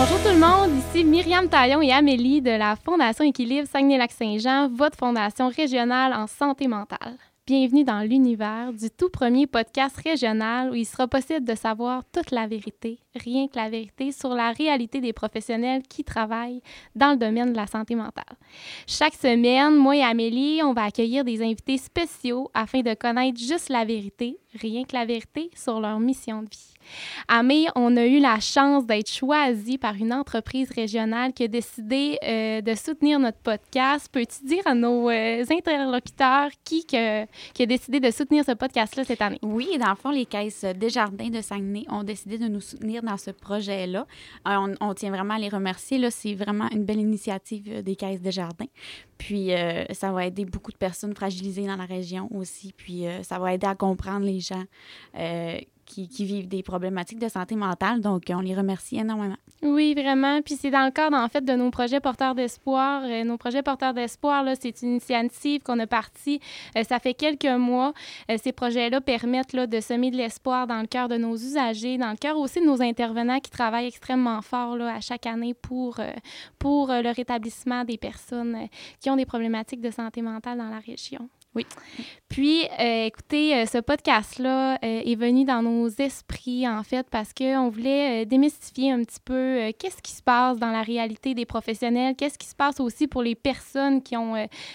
Bonjour tout le monde, ici Myriam Taillon et Amélie de la Fondation Équilibre Saguenay-Lac-Saint-Jean, votre fondation régionale en santé mentale. Bienvenue dans l'univers du tout premier podcast régional où il sera possible de savoir toute la vérité, rien que la vérité, sur la réalité des professionnels qui travaillent dans le domaine de la santé mentale. Chaque semaine, moi et Amélie, on va accueillir des invités spéciaux afin de connaître juste la vérité, rien que la vérité, sur leur mission de vie. À mai, on a eu la chance d'être choisi par une entreprise régionale qui a décidé euh, de soutenir notre podcast. Peux-tu dire à nos euh, interlocuteurs qui, que, qui a décidé de soutenir ce podcast-là cette année? Oui, dans le fond, les caisses Desjardins de Saguenay ont décidé de nous soutenir dans ce projet-là. Euh, on, tient vraiment à les remercier. C'est vraiment une belle initiative des caisses Desjardins. Puis, ça va aider beaucoup de personnes fragilisées dans la région aussi. Puis, ça va aider à comprendre les gens qui, vivent des problématiques de santé mentale. Donc, on les remercie énormément. Oui, vraiment. Puis c'est dans le cadre, en fait, de nos projets porteurs d'espoir. Euh, nos projets porteurs d'espoir, c'est une initiative qu'on a partie. Euh, ça fait quelques mois. Euh, ces projets-là permettent là, de semer de l'espoir dans le cœur de nos usagers, dans le cœur aussi de nos intervenants qui travaillent extrêmement fort là, à chaque année pour, pour le rétablissement des personnes qui ont des problématiques de santé mentale dans la région. Oui. Puis, euh, écoutez, euh, ce podcast-là euh, est venu dans nos esprits, en fait, parce qu'on voulait démystifier un petit peu qu'est-ce qui se passe dans la réalité des professionnels, qu'est-ce qui se passe aussi pour les personnes qui ont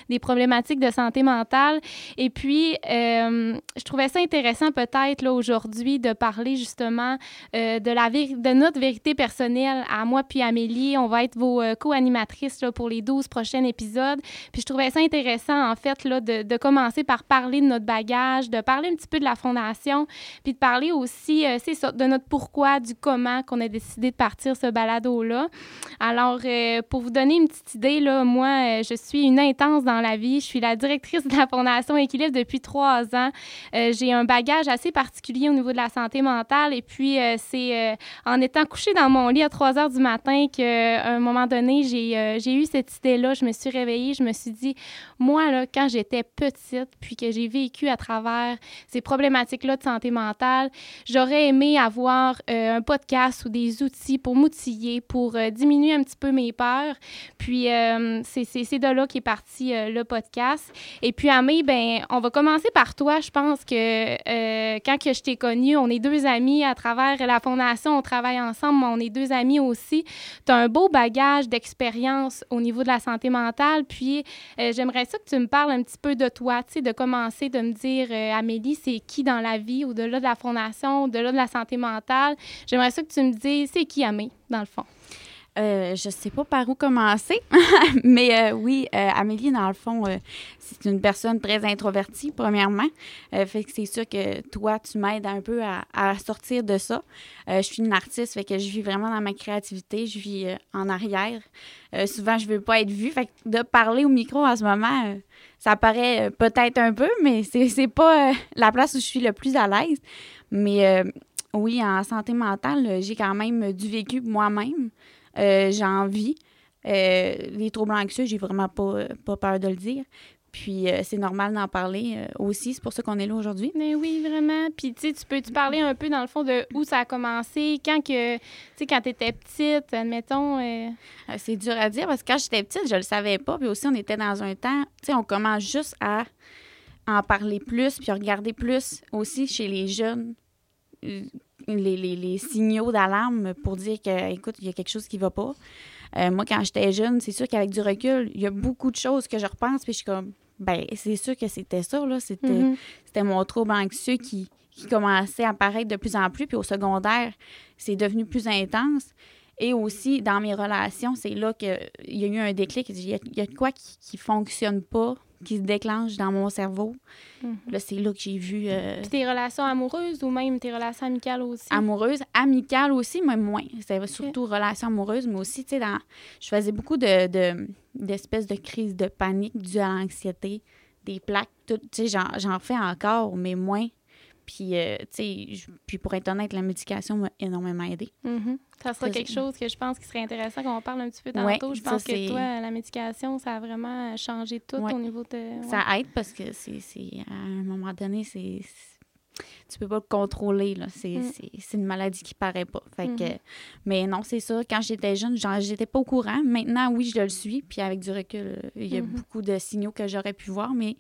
des problématiques de santé mentale. Et puis, je trouvais ça intéressant peut-être, là, aujourd'hui, de parler justement de, la de notre vérité personnelle à moi puis Amélie. On va être vos co-animatrices pour les 12 prochains épisodes. Puis, je trouvais ça intéressant, en fait, là, de, de commencer par parler de notre bagage, de parler un petit peu de la fondation, puis de parler aussi, euh, c'est de notre pourquoi, du comment qu'on a décidé de partir ce balado-là. Alors, euh, pour vous donner une petite idée, là, moi, euh, je suis une intense dans la vie. Je suis la directrice de la Fondation Équilibre depuis trois ans. J'ai un bagage assez particulier au niveau de la santé mentale et puis c'est en étant couchée dans mon lit à 3 heures du matin qu'à un moment donné, j'ai eu cette idée-là. Je me suis réveillée, je me suis dit, moi, là, quand j'étais petite, puis que j'ai vécu à travers ces problématiques-là de santé mentale, j'aurais aimé avoir euh, un podcast ou des outils pour m'outiller, pour euh, diminuer un petit peu mes peurs. Puis euh, c'est de là qu'est parti le podcast. Et puis, Amé, ben, on va commencer par toi. Je pense que quand que je t'ai connue, on est deux amis à travers la fondation, on travaille ensemble, mais on est deux amis aussi. Tu as un beau bagage d'expérience au niveau de la santé mentale. Puis, j'aimerais ça que tu me parles un petit peu de toi, de commencer de me dire, euh, Amélie, c'est qui dans la vie, au-delà de la fondation, au-delà de la santé mentale? J'aimerais ça que tu me dises, c'est qui Amé, dans le fond? Euh, je sais pas par où commencer, mais euh, oui, euh, Amélie, dans le fond, c'est une personne très introvertie, premièrement. fait que c'est sûr que toi, tu m'aides un peu à, à, sortir de ça. je suis une artiste, fait que je vis vraiment dans ma créativité, je vis en arrière. souvent, je veux pas être vue, fait que de parler au micro en ce moment, ça paraît peut-être un peu, mais c'est pas la place où je suis le plus à l'aise. Mais oui, en santé mentale, j'ai quand même du vécu moi-même. Euh, j'ai envie. Euh, les troubles anxieux, j'ai vraiment pas, pas peur de le dire. Puis euh, c'est normal d'en parler aussi. C'est pour ça qu'on est là aujourd'hui. Mais oui, vraiment. Puis tu sais, tu peux-tu parler un peu dans le fond de où ça a commencé, quand que, tu sais, quand t'étais petite, admettons. c'est dur à dire parce que quand j'étais petite, je le savais pas. Puis aussi, on était dans un temps, tu sais, on commence juste à en parler plus, puis regarder plus aussi chez les jeunes les, les, les signaux d'alarme pour dire que, écoute, il y a quelque chose qui va pas. Euh, moi, quand j'étais jeune, c'est sûr qu'avec du recul, il y a beaucoup de choses que je repense, puis je suis comme, ben, c'est sûr que c'était ça, là. C'était, mm-hmm. c'était mon trouble anxieux qui, qui commençait à apparaître de plus en plus, puis au secondaire, c'est devenu plus intense. Et aussi, dans mes relations, c'est là qu'il y a eu un déclic. Il y a, il y a quoi qui ne fonctionne pas qui se déclenche dans mon cerveau. Mhm. Là, c'est là que j'ai vu. Euh, tes relations amoureuses ou même tes relations amicales aussi? Amoureuses, amicales aussi, mais moins. C'était surtout relations amoureuses, mais aussi, tu sais, dans... je faisais beaucoup de, d'espèces de, crises de panique dues à l'anxiété, des plaques, tout. Tu sais, j'en fais encore, mais moins. Puis, euh, tu sais, puis pour être honnête, la médication m'a énormément aidé. Mm-hmm. Ça sera quelque chose que je pense qui serait intéressant qu'on parle un petit peu tantôt. je pense que toi, la médication, ça a vraiment changé tout au niveau de. Ça aide parce que c'est à un moment donné, c'est tu peux pas le contrôler. Là. C'est, Mm. c'est, une maladie qui paraît pas. Fait que, Mhm. mais non, c'est ça. Quand j'étais jeune, j'étais pas au courant. Maintenant, oui, je le suis. Puis avec du recul, il y a Mhm. beaucoup de signaux que j'aurais pu voir. Mais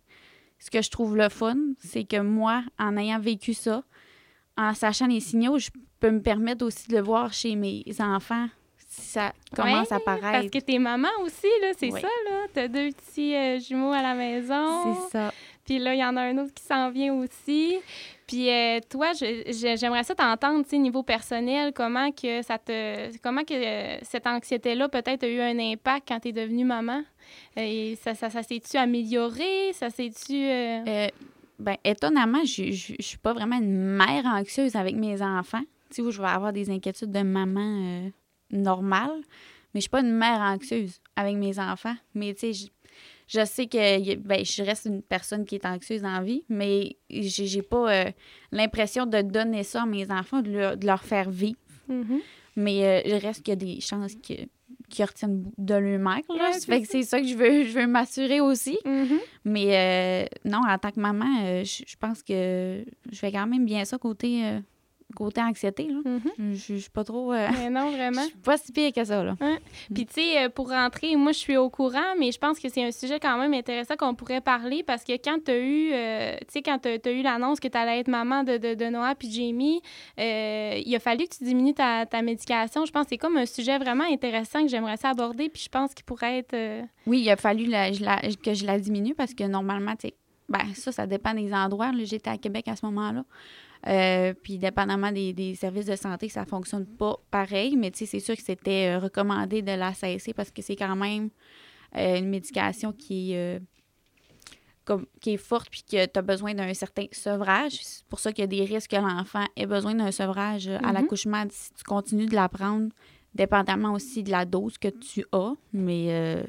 ce que je trouve le fun, c'est que moi, en ayant vécu ça, en sachant les signaux, je peux me permettre aussi de le voir chez mes enfants si ça commence à Parce paraître. que t'es maman aussi, là, c'est ça, là. T'as deux petits euh, jumeaux à la maison. C'est ça. Puis là, il y en a un autre qui s'en vient aussi. Puis euh, toi, j'aimerais ça t'entendre, tu niveau personnel, comment que ça te... Comment que euh, cette anxiété-là peut-être a eu un impact quand t'es devenue maman? Euh, ça, ça, ça s'est-tu amélioré? Ça s'est-tu... ben, étonnamment, je je suis pas vraiment une mère anxieuse avec mes enfants. Tu je vais avoir des inquiétudes de maman normale, mais je suis pas une mère anxieuse avec mes enfants. Mais tu sais, je, je sais que ben, je reste une personne qui est anxieuse la vie, mais j'ai pas euh, l'impression de donner ça à mes enfants, de leur, de leur faire vivre. mhm. Mais euh, il reste qu'il y a des chances que qu'ils retiennent de là. Ouais, c'est fait que c'est ça que je veux, je veux m'assurer aussi. Mhm. Mais euh, non, en tant que maman, euh, je je pense que je fais quand même bien ça côté, euh, côté anxiété. Là. Mhm. Je je suis pas trop. euh, Mais non, je vraiment. suis pas si pire que ça. Là. Puis, tu sais, euh, pour rentrer, moi, je suis au courant, mais je pense que c'est un sujet quand même intéressant qu'on pourrait parler parce que quand tu as eu, euh, tu sais, quand tu as, eu l'annonce que tu allais être maman de, de, de Noah puis Jamie, euh, il a fallu que tu diminues ta, ta médication. Je pense que c'est comme un sujet vraiment intéressant que j'aimerais ça aborder, puis je pense qu'il pourrait être. euh, Oui, il a fallu la- je la- que je la diminue parce que normalement, tu sais, ben, ça, ça dépend des endroits. J'étais à Québec à ce moment-là. Euh, puis, dépendamment des, des services de santé, ça fonctionne pas pareil. Mais, tu sais, c'est sûr que c'était euh, recommandé de la cesser parce que c'est quand même euh, une médication qui est, euh, comme, qui est forte puis que tu as besoin d'un certain sevrage. C'est pour ça qu'il y a des risques que l'enfant ait besoin d'un sevrage à Mhm. l'accouchement si tu continues de la prendre, dépendamment aussi de la dose que tu as. Mais.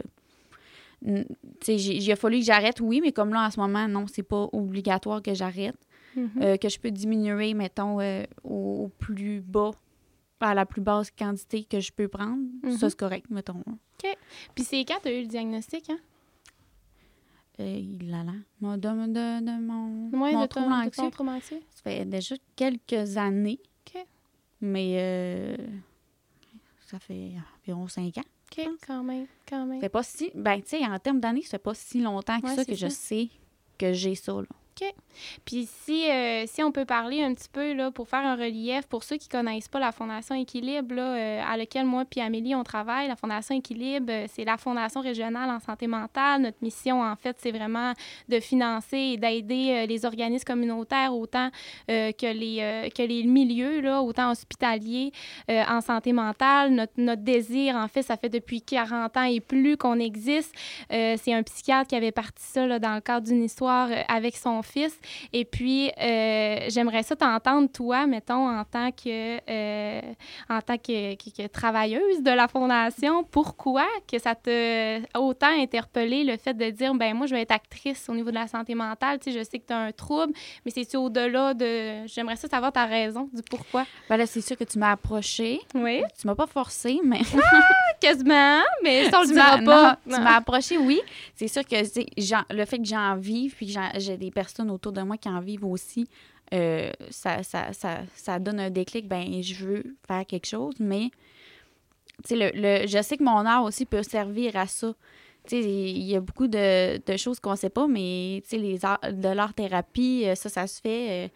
il a fallu que j'arrête, oui, mais comme là, en ce moment, non, c'est pas obligatoire que j'arrête. Mhm. Euh, que je peux diminuer, mettons, euh, au, au plus bas, à la plus basse quantité que je peux prendre. Mhm. Ça, c'est correct, mettons. Puis c'est quand tu as eu le diagnostic, hein? Euh, il a là. Moi, de, de, de mon, Ouais, mon de trouble ton, de anxieux, ton trouble anxieux. ça fait déjà quelques années. OK. Mais ça fait environ cinq ans. OK, quand même, quand même. Fait pas si... Ben, tu sais, en termes d'années, ça fait pas si longtemps que Ouais, ça c'est que je sais que j'ai ça, là. Puis si, euh, si on peut parler un petit peu, là, pour faire un relief, pour ceux qui connaissent pas la Fondation Équilibre, là, euh, à laquelle moi puis Amélie, on travaille, la Fondation Équilibre, euh, c'est la Fondation régionale en santé mentale. Notre mission, en fait, c'est vraiment de financer et d'aider les organismes communautaires autant que, les, que les milieux, là, autant hospitaliers en santé mentale. Notre, notre désir, en fait, ça fait depuis 40 ans et plus qu'on existe. C'est un psychiatre qui avait parti ça là, dans le cadre d'une histoire avec son fils. Et puis, euh, j'aimerais ça t'entendre, toi, mettons, en tant que, euh, en tant que, que- que travailleuse de la Fondation, pourquoi que ça t'a autant interpellé le fait de dire, ben moi, je vais être actrice au niveau de la santé mentale. Tu sais, je sais que tu as un trouble, mais c'est-tu au-delà de... J'aimerais ça savoir ta raison du pourquoi. Ben là, c'est sûr que tu m'as approché. Oui, Tu m'as pas forcé, mais... quasiment, mais ça, on le dira pas. non, tu m'as approché, oui. C'est sûr que le fait que j'en vive, puis que j'ai des personnes autour de moi qui en vivent aussi, euh, ça, ça, ça, ça donne un déclic. Ben, je veux faire quelque chose, mais le, le- je sais que mon art aussi peut servir à ça. Il y a beaucoup de, de choses qu'on sait pas, mais les arts, de l'art-thérapie, euh, ça, ça se fait. euh,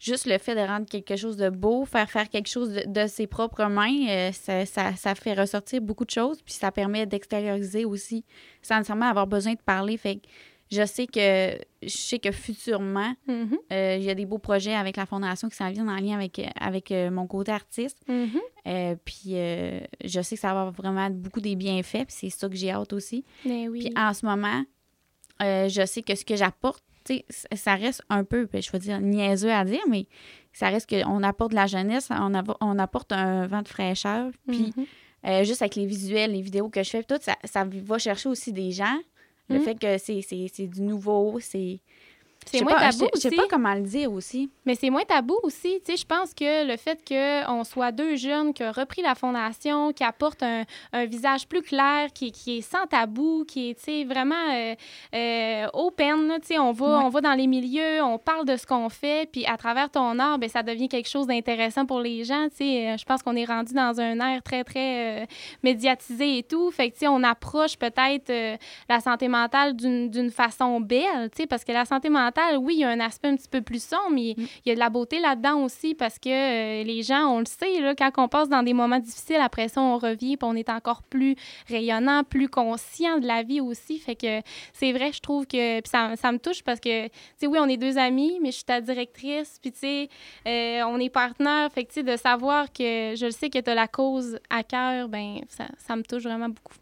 juste le fait de rendre quelque chose de beau, faire faire quelque chose de, de ses propres mains, ça, ça, ça fait ressortir beaucoup de choses, puis ça permet d'extérioriser aussi, sans nécessairement avoir besoin de parler. Je sais que je sais que futurement, Mhm, euh, il y a des beaux projets avec la fondation qui s'en viennent en lien avec, avec euh, mon côté artiste. mhm. Euh, puis euh, je sais que ça va avoir vraiment beaucoup des bienfaits, puis c'est ça que j'ai hâte aussi. Mais oui. Puis en ce moment, euh, je sais que ce que j'apporte, tu sais, c- ça reste un peu, ben, je vais dire, niaiseux à dire, mais ça reste qu'on apporte de la jeunesse, on, on apporte un vent de fraîcheur. Puis Mhm. euh, juste avec les visuels, les vidéos que je fais, tout, ça, ça va chercher aussi des gens. Le Mhm. fait que c'est du nouveau, c'est. C'est moins tabou Je sais pas comment le dire aussi. Mais c'est moins tabou aussi. Tu sais, je pense que le fait qu'on soit deux jeunes qui ont repris la fondation, qui apportent un, un visage plus clair, qui, qui, est sans tabou, qui est, tu sais, vraiment euh, euh, open, tu sais, on va, on va dans les milieux, on parle de ce qu'on fait, puis à travers ton art, ben ça devient quelque chose d'intéressant pour les gens, tu sais. Euh, je pense qu'on est rendu dans un air très, très médiatisé et tout. Fait que, tu sais, on approche peut-être la santé mentale d'une façon belle, tu sais, parce que la santé mentale, oui, il y a un aspect un petit peu plus sombre, mais mm. il y a de la beauté là-dedans aussi parce que euh, les gens, on le sait, là, quand on passe dans des moments difficiles, après ça, on revient puis on est encore plus rayonnant, plus conscient de la vie aussi. Fait que c'est vrai, je trouve que ça, ça, me touche parce que, tu sais, oui, on est deux amis, mais je suis ta directrice, puis tu sais, euh, on est partenaires. Fait que, tu sais, de savoir que je le sais que tu as la cause à cœur, ben ça, ça me touche vraiment beaucoup.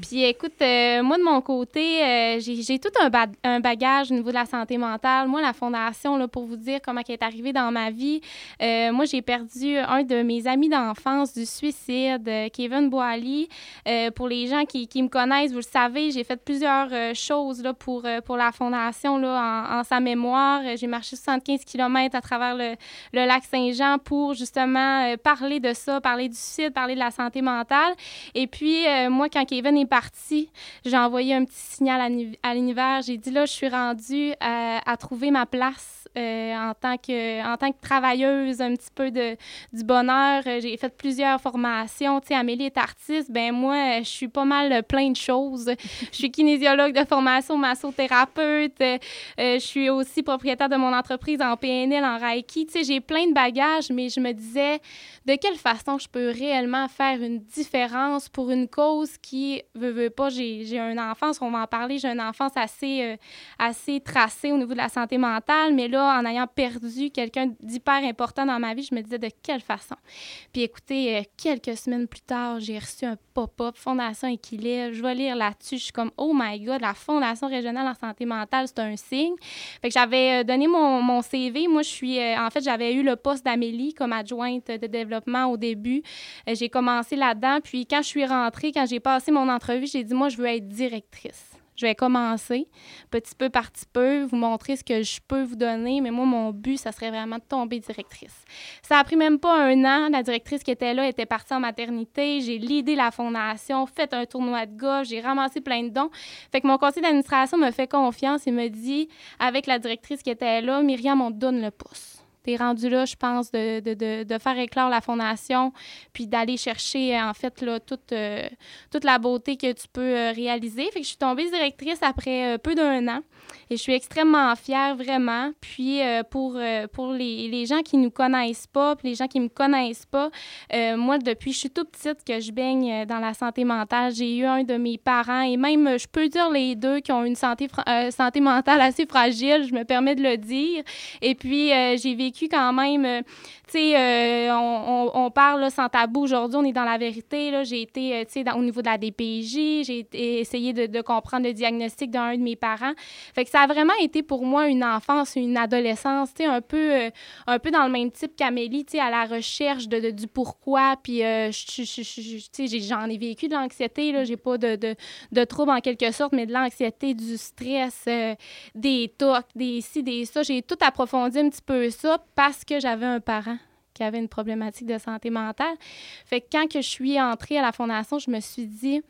Puis écoute, euh, moi de mon côté, euh, j'ai tout un, bagage au niveau de la santé mentale. Moi, la fondation, là, pour vous dire comment elle est arrivée dans ma vie, euh, moi j'ai perdu un de mes amis d'enfance du suicide, Kevin Boali. pour les gens qui, me connaissent, vous le savez, j'ai fait plusieurs choses là, pour, pour la fondation là, en, en sa mémoire. J'ai marché 75 km à travers le, le lac Saint-Jean pour justement parler de ça, parler du suicide, parler de la santé mentale. Et puis, moi, quand Kevin est parti, j'ai envoyé un petit signal à l'univers. J'ai dit là, je suis rendue à, trouver ma place euh, en, tant que, en tant que travailleuse un petit peu de, du bonheur. J'ai fait plusieurs formations. Tu sais, Amélie est artiste. Ben moi, je suis pas mal plein de choses. je suis kinésiologue de formation, massothérapeute. Euh, je suis aussi propriétaire de mon entreprise en PNL, en Reiki. Tu sais, j'ai plein de bagages, mais je me disais de quelle façon je peux réellement faire une différence pour une cause qui, veut, veut pas, j'ai une enfance, on va en parler, j'ai une enfance assez, euh, assez tracée au niveau de la santé mentale, mais là, en ayant perdu quelqu'un d'hyper important dans ma vie, je me disais de quelle façon? Puis écoutez, euh, quelques semaines plus tard, j'ai reçu un pop-up, Fondation Équilibre, je vais lire là-dessus, je suis comme, oh my God, la Fondation régionale en santé mentale, c'est un signe. Fait que j'avais euh, donné mon, mon, CV, moi, je suis, en fait, j'avais eu le poste d'Amélie comme adjointe de développement au début. j'ai commencé là-dedans, puis quand je suis rentrée, quand j'ai passé mon entrevue, j'ai dit, moi, je veux être directrice. Je vais commencer petit peu par petit peu, vous montrer ce que je peux vous donner, mais moi, mon but, ça serait vraiment de tomber directrice. Ça a pris même pas un an. La directrice qui était là était partie en maternité. J'ai l'idée la fondation, fait un tournoi de gauche, j'ai ramassé plein de dons. Fait que mon conseil d'administration me fait confiance et me dit, avec la directrice qui était là, Myriam, on donne le pouce tu es rendu là, je pense, de, de, de, de, faire éclore la fondation, puis d'aller chercher, en fait, là, toute, euh, toute la beauté que tu peux euh, réaliser. Fait que je suis tombée directrice après euh, peu d'un an. Et je suis extrêmement fière, vraiment. Puis pour, pour les, les, gens qui nous connaissent pas, puis les gens qui me connaissent pas, moi, depuis je suis toute petite que je baigne dans la santé mentale, j'ai eu un de mes parents, et même, je peux dire les deux, qui ont une santé, santé mentale assez fragile, je me permets de le dire. Et puis, j'ai vécu quand même. Euh, sais, euh, on, on, parle sans tabou aujourd'hui, on est dans la vérité. J'ai été, euh, tu sais, au niveau de la DPJ, j'ai essayé de, comprendre le diagnostic d'un de mes parents. Fait que ça a vraiment été pour moi une enfance, une adolescence, tu sais, un peu, un peu dans le même type qu'Amélie, tu sais, à la recherche de, du pourquoi. Puis, tu sais, j'en ai vécu de l'anxiété, là. J'ai pas de, de, de troubles en quelque sorte, mais de l'anxiété, du stress, des tocs, des ci, des ça. J'ai tout approfondi un petit peu ça parce que j'avais un parent qui avait une problématique de santé mentale. Fait quand je suis entrée à la fondation, je me suis dit,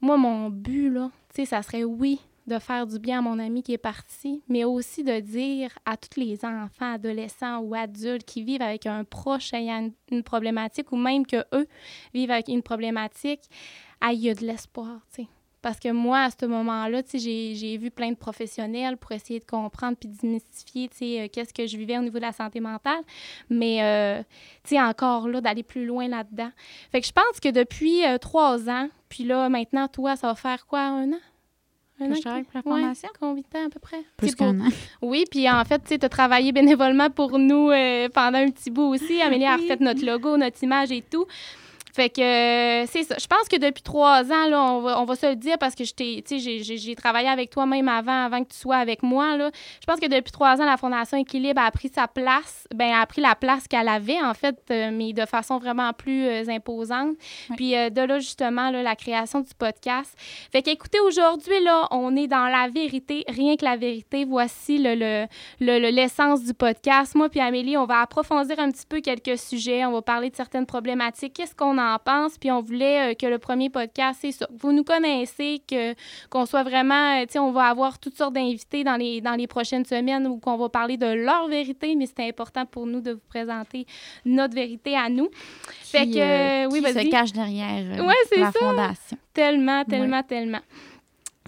moi, mon but, là, ça serait, oui, de faire du bien à mon ami qui est parti, mais aussi de dire à tous les enfants, adolescents ou adultes qui vivent avec un proche ayant une, problématique ou même que eux vivent avec une problématique, il y a de l'espoir, tu. Parce que moi, à ce moment-là, j'ai vu plein de professionnels pour essayer de comprendre puis démystifier, euh, qu'est-ce que je vivais au niveau de la santé mentale. Mais, euh, tu sais, encore là, d'aller plus loin là-dedans. Fait que je pense que depuis euh, trois ans, puis là, maintenant, toi, ça va faire quoi, un an? Un an? Je pour la formation? combien de temps à peu près? Plus qu'un an. Oui, puis en fait, tu as travaillé bénévolement pour nous pendant un petit bout aussi. Amélie a refait notre logo, notre image et tout. Fait que euh, c'est ça. Je pense que depuis trois ans, là, on va, on va se le dire parce que j'ai- travaillé avec toi même avant, avant que tu sois avec moi. Là. Je pense que depuis trois ans, la Fondation Équilibre a pris sa place, ben, a pris la place qu'elle avait, en fait, euh, mais de façon vraiment plus euh, imposante. Oui. Puis de là, justement, là, la création du podcast. Fait qu'écoutez, aujourd'hui, là, on est dans la vérité, rien que la vérité. Voici le, le, le- le- l'essence du podcast. Moi puis Amélie, on va approfondir un petit peu quelques sujets. On va parler de certaines problématiques. Qu'est-ce qu'on en pense? Puis on voulait euh, que le premier podcast, c'est ça. Vous nous connaissez, que, qu'on soit vraiment... euh, Tu sais, on va avoir toutes sortes d'invités dans les, dans les prochaines semaines où qu'on va parler de leur vérité, mais c'est important pour nous de vous présenter notre vérité à nous. Fait que, euh, oui, qui se cache derrière euh, Ouais, c'est la ça. fondation. Tellement, tellement, tellement.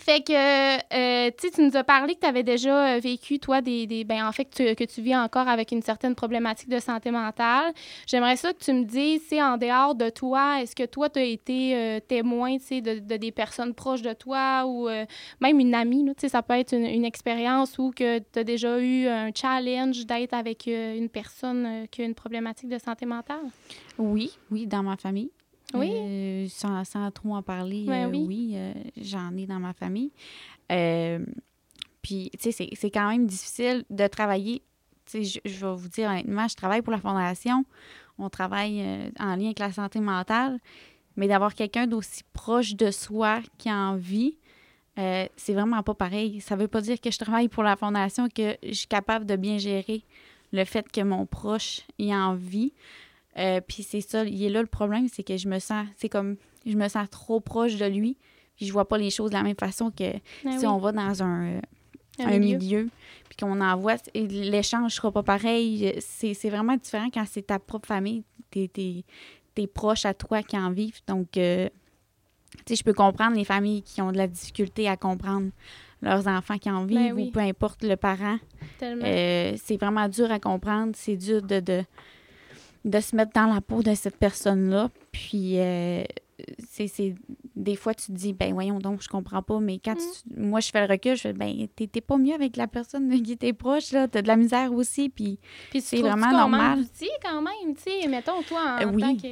Fait que, euh, tu nous as parlé que tu avais déjà euh, vécu, toi, des, des ben, en fait, que tu, que tu vis encore avec une certaine problématique de santé mentale. J'aimerais ça que tu me dises, c'est en dehors de toi, est-ce que toi, tu as été euh, témoin, tu sais, de, de des personnes proches de toi ou même une amie, tu sais, ça peut être une, expérience où que tu as déjà eu un challenge d'être avec une personne qui a une problématique de santé mentale? Oui, oui, dans ma famille. Oui. Euh, sans, sans trop en parler, Ouais, euh, oui. oui, euh, j'en ai dans ma famille. Puis, tu sais, c'est- quand même difficile de travailler. Tu sais, je, je vais vous dire honnêtement, je travaille pour la Fondation. On travaille en lien avec la santé mentale. Mais d'avoir quelqu'un d'aussi proche de soi qui en vit, euh, c'est vraiment pas pareil. Ça veut pas dire que je travaille pour la Fondation, que je suis capable de bien gérer le fait que mon proche y en vit. Euh, puis c'est ça, il est là le problème, c'est que je me sens, c'est comme, je me sens trop proche de lui, puis je vois pas les choses de la même façon que Ah si oui, on va dans un, un un milieu. milieu, puis qu'on envoie, et l'échange sera pas pareil. C'est vraiment différent quand c'est ta propre famille, tes, tes, tes proches à toi qui en vivent. Donc, euh, tu sais, je peux comprendre les familles qui ont de la difficulté à comprendre leurs enfants qui en vivent, Ben oui. ou peu importe le parent. Euh, c'est vraiment dur à comprendre. C'est dur de, de, de se mettre dans la peau de cette personne-là. Puis, euh, c'est, c'est- des fois, tu te dis, ben voyons donc, je comprends pas. Mais quand tu- moi, je fais le recul, je fais, ben, t'es, t'es pas mieux avec la personne qui t'est proche, là. T'as de la misère aussi. Puis, Puis tu C'est vraiment normal. d'outils quand même, tu sais, mettons toi en Euh, oui. tant que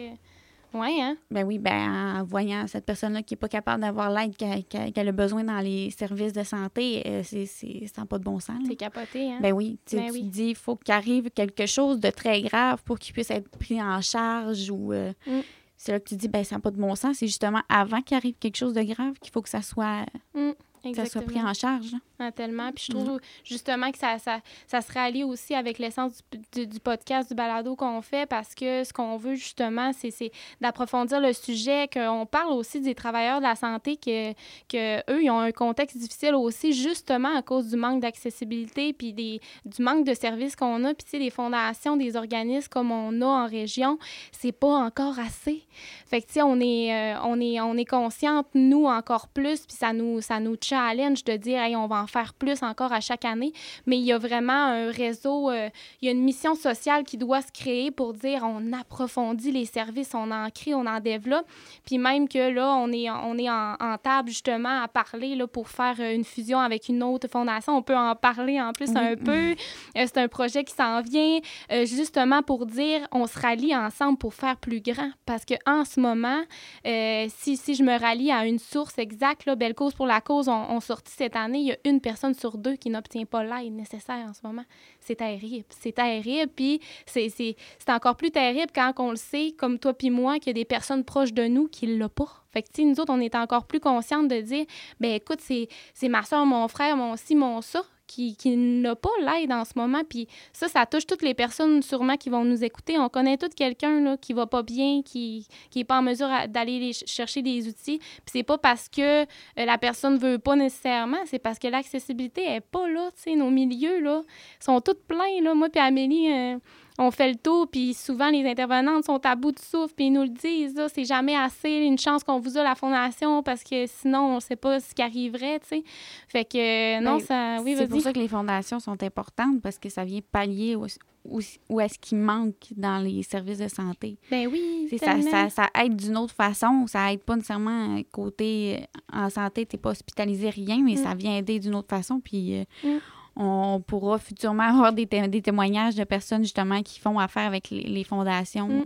Ouais hein? ben oui, ben, en voyant cette personne-là qui est pas capable d'avoir l'aide qu'elle, a besoin dans les services de santé, euh, c'est, ça n'a pas de bon sens. C'est capoté hein? Ben oui, tu Ben tu oui. dis, il faut qu'il arrive quelque chose de très grave pour qu'il puisse être pris en charge ou... euh, Mm. C'est là que tu dis, ben ça n'a pas de bon sens. C'est justement avant qu'il arrive quelque chose de grave qu'il faut que ça soit, que ça soit pris en charge. là. Ah, tellement. Puis je Mm. trouve justement que ça, ça, ça se rallie aussi avec l'essence du, du- du podcast, du balado qu'on fait, parce que ce qu'on veut justement, c'est c'est d'approfondir le sujet, qu'on parle aussi des travailleurs de la santé, que, que eux, ils ont un contexte difficile aussi, justement à cause du manque d'accessibilité, puis des, du manque de services qu'on a, puis tu sais, des fondations, des organismes comme on a en région, c'est pas encore assez. Fait que, tu sais, on est, euh, on est, on est consciente, nous, encore plus, puis ça nous, ça nous challenge de dire, hey, on va en faire plus encore à chaque année. Mais il y a vraiment un réseau, euh, il y a une mission sociale qui doit se créer pour dire, on approfondit les services, on en crée, on en développe. Puis même que là, on est, on est en, en table, justement, à parler là, pour faire euh, une fusion avec une autre fondation. On peut en parler en plus Oui. un peu. Euh, c'est un projet qui s'en vient, euh, justement pour dire, on se rallie ensemble pour faire plus grand. Parce que en ce moment, euh, si, si je me rallie à une source exacte, là, Belle Cause pour la cause, on, on sortit cette année, il y a une personne sur deux qui n'obtient pas l'aide nécessaire en ce moment. C'est terrible. C'est terrible. Puis c'est, encore plus terrible quand on le sait, comme toi puis moi, qu'il y a des personnes proches de nous qui ne l'ont pas. Fait que, nous autres, on est encore plus conscientes de dire, ben écoute, c'est ma soeur, mon frère, mon ci, mon ça, qui, qui n'a pas l'aide en ce moment. Puis ça, ça touche toutes les personnes sûrement qui vont nous écouter. On connaît tout quelqu'un qui va pas bien, qui n'est pas en mesure d'aller chercher des outils. Puis c'est pas parce que euh, la personne veut pas nécessairement, c'est parce que l'accessibilité est pas là. Tu sais, nos milieux là, sont tous pleins. Là. Moi puis Amélie, euh, on fait le tour, puis souvent les intervenantes sont à bout de souffle, puis ils nous le disent, c'est jamais assez, une chance qu'on vous a la fondation, parce que sinon, on sait pas ce qui arriverait, tu sais. Fait que, euh, non, Ben, ça... Oui, c'est pour ça que les fondations sont importantes parce que ça vient pallier où, où, où est-ce qu'il manque dans les services de santé. Ben oui, C'est ça, ça, ça aide d'une autre façon. Ça aide pas nécessairement euh, côté euh, en santé, t'es pas hospitalisé, rien, mais Mm. ça vient aider d'une autre façon. Puis Mm. On pourra futurement avoir des, té- des témoignages de personnes justement qui font affaire avec les, les fondations Mm.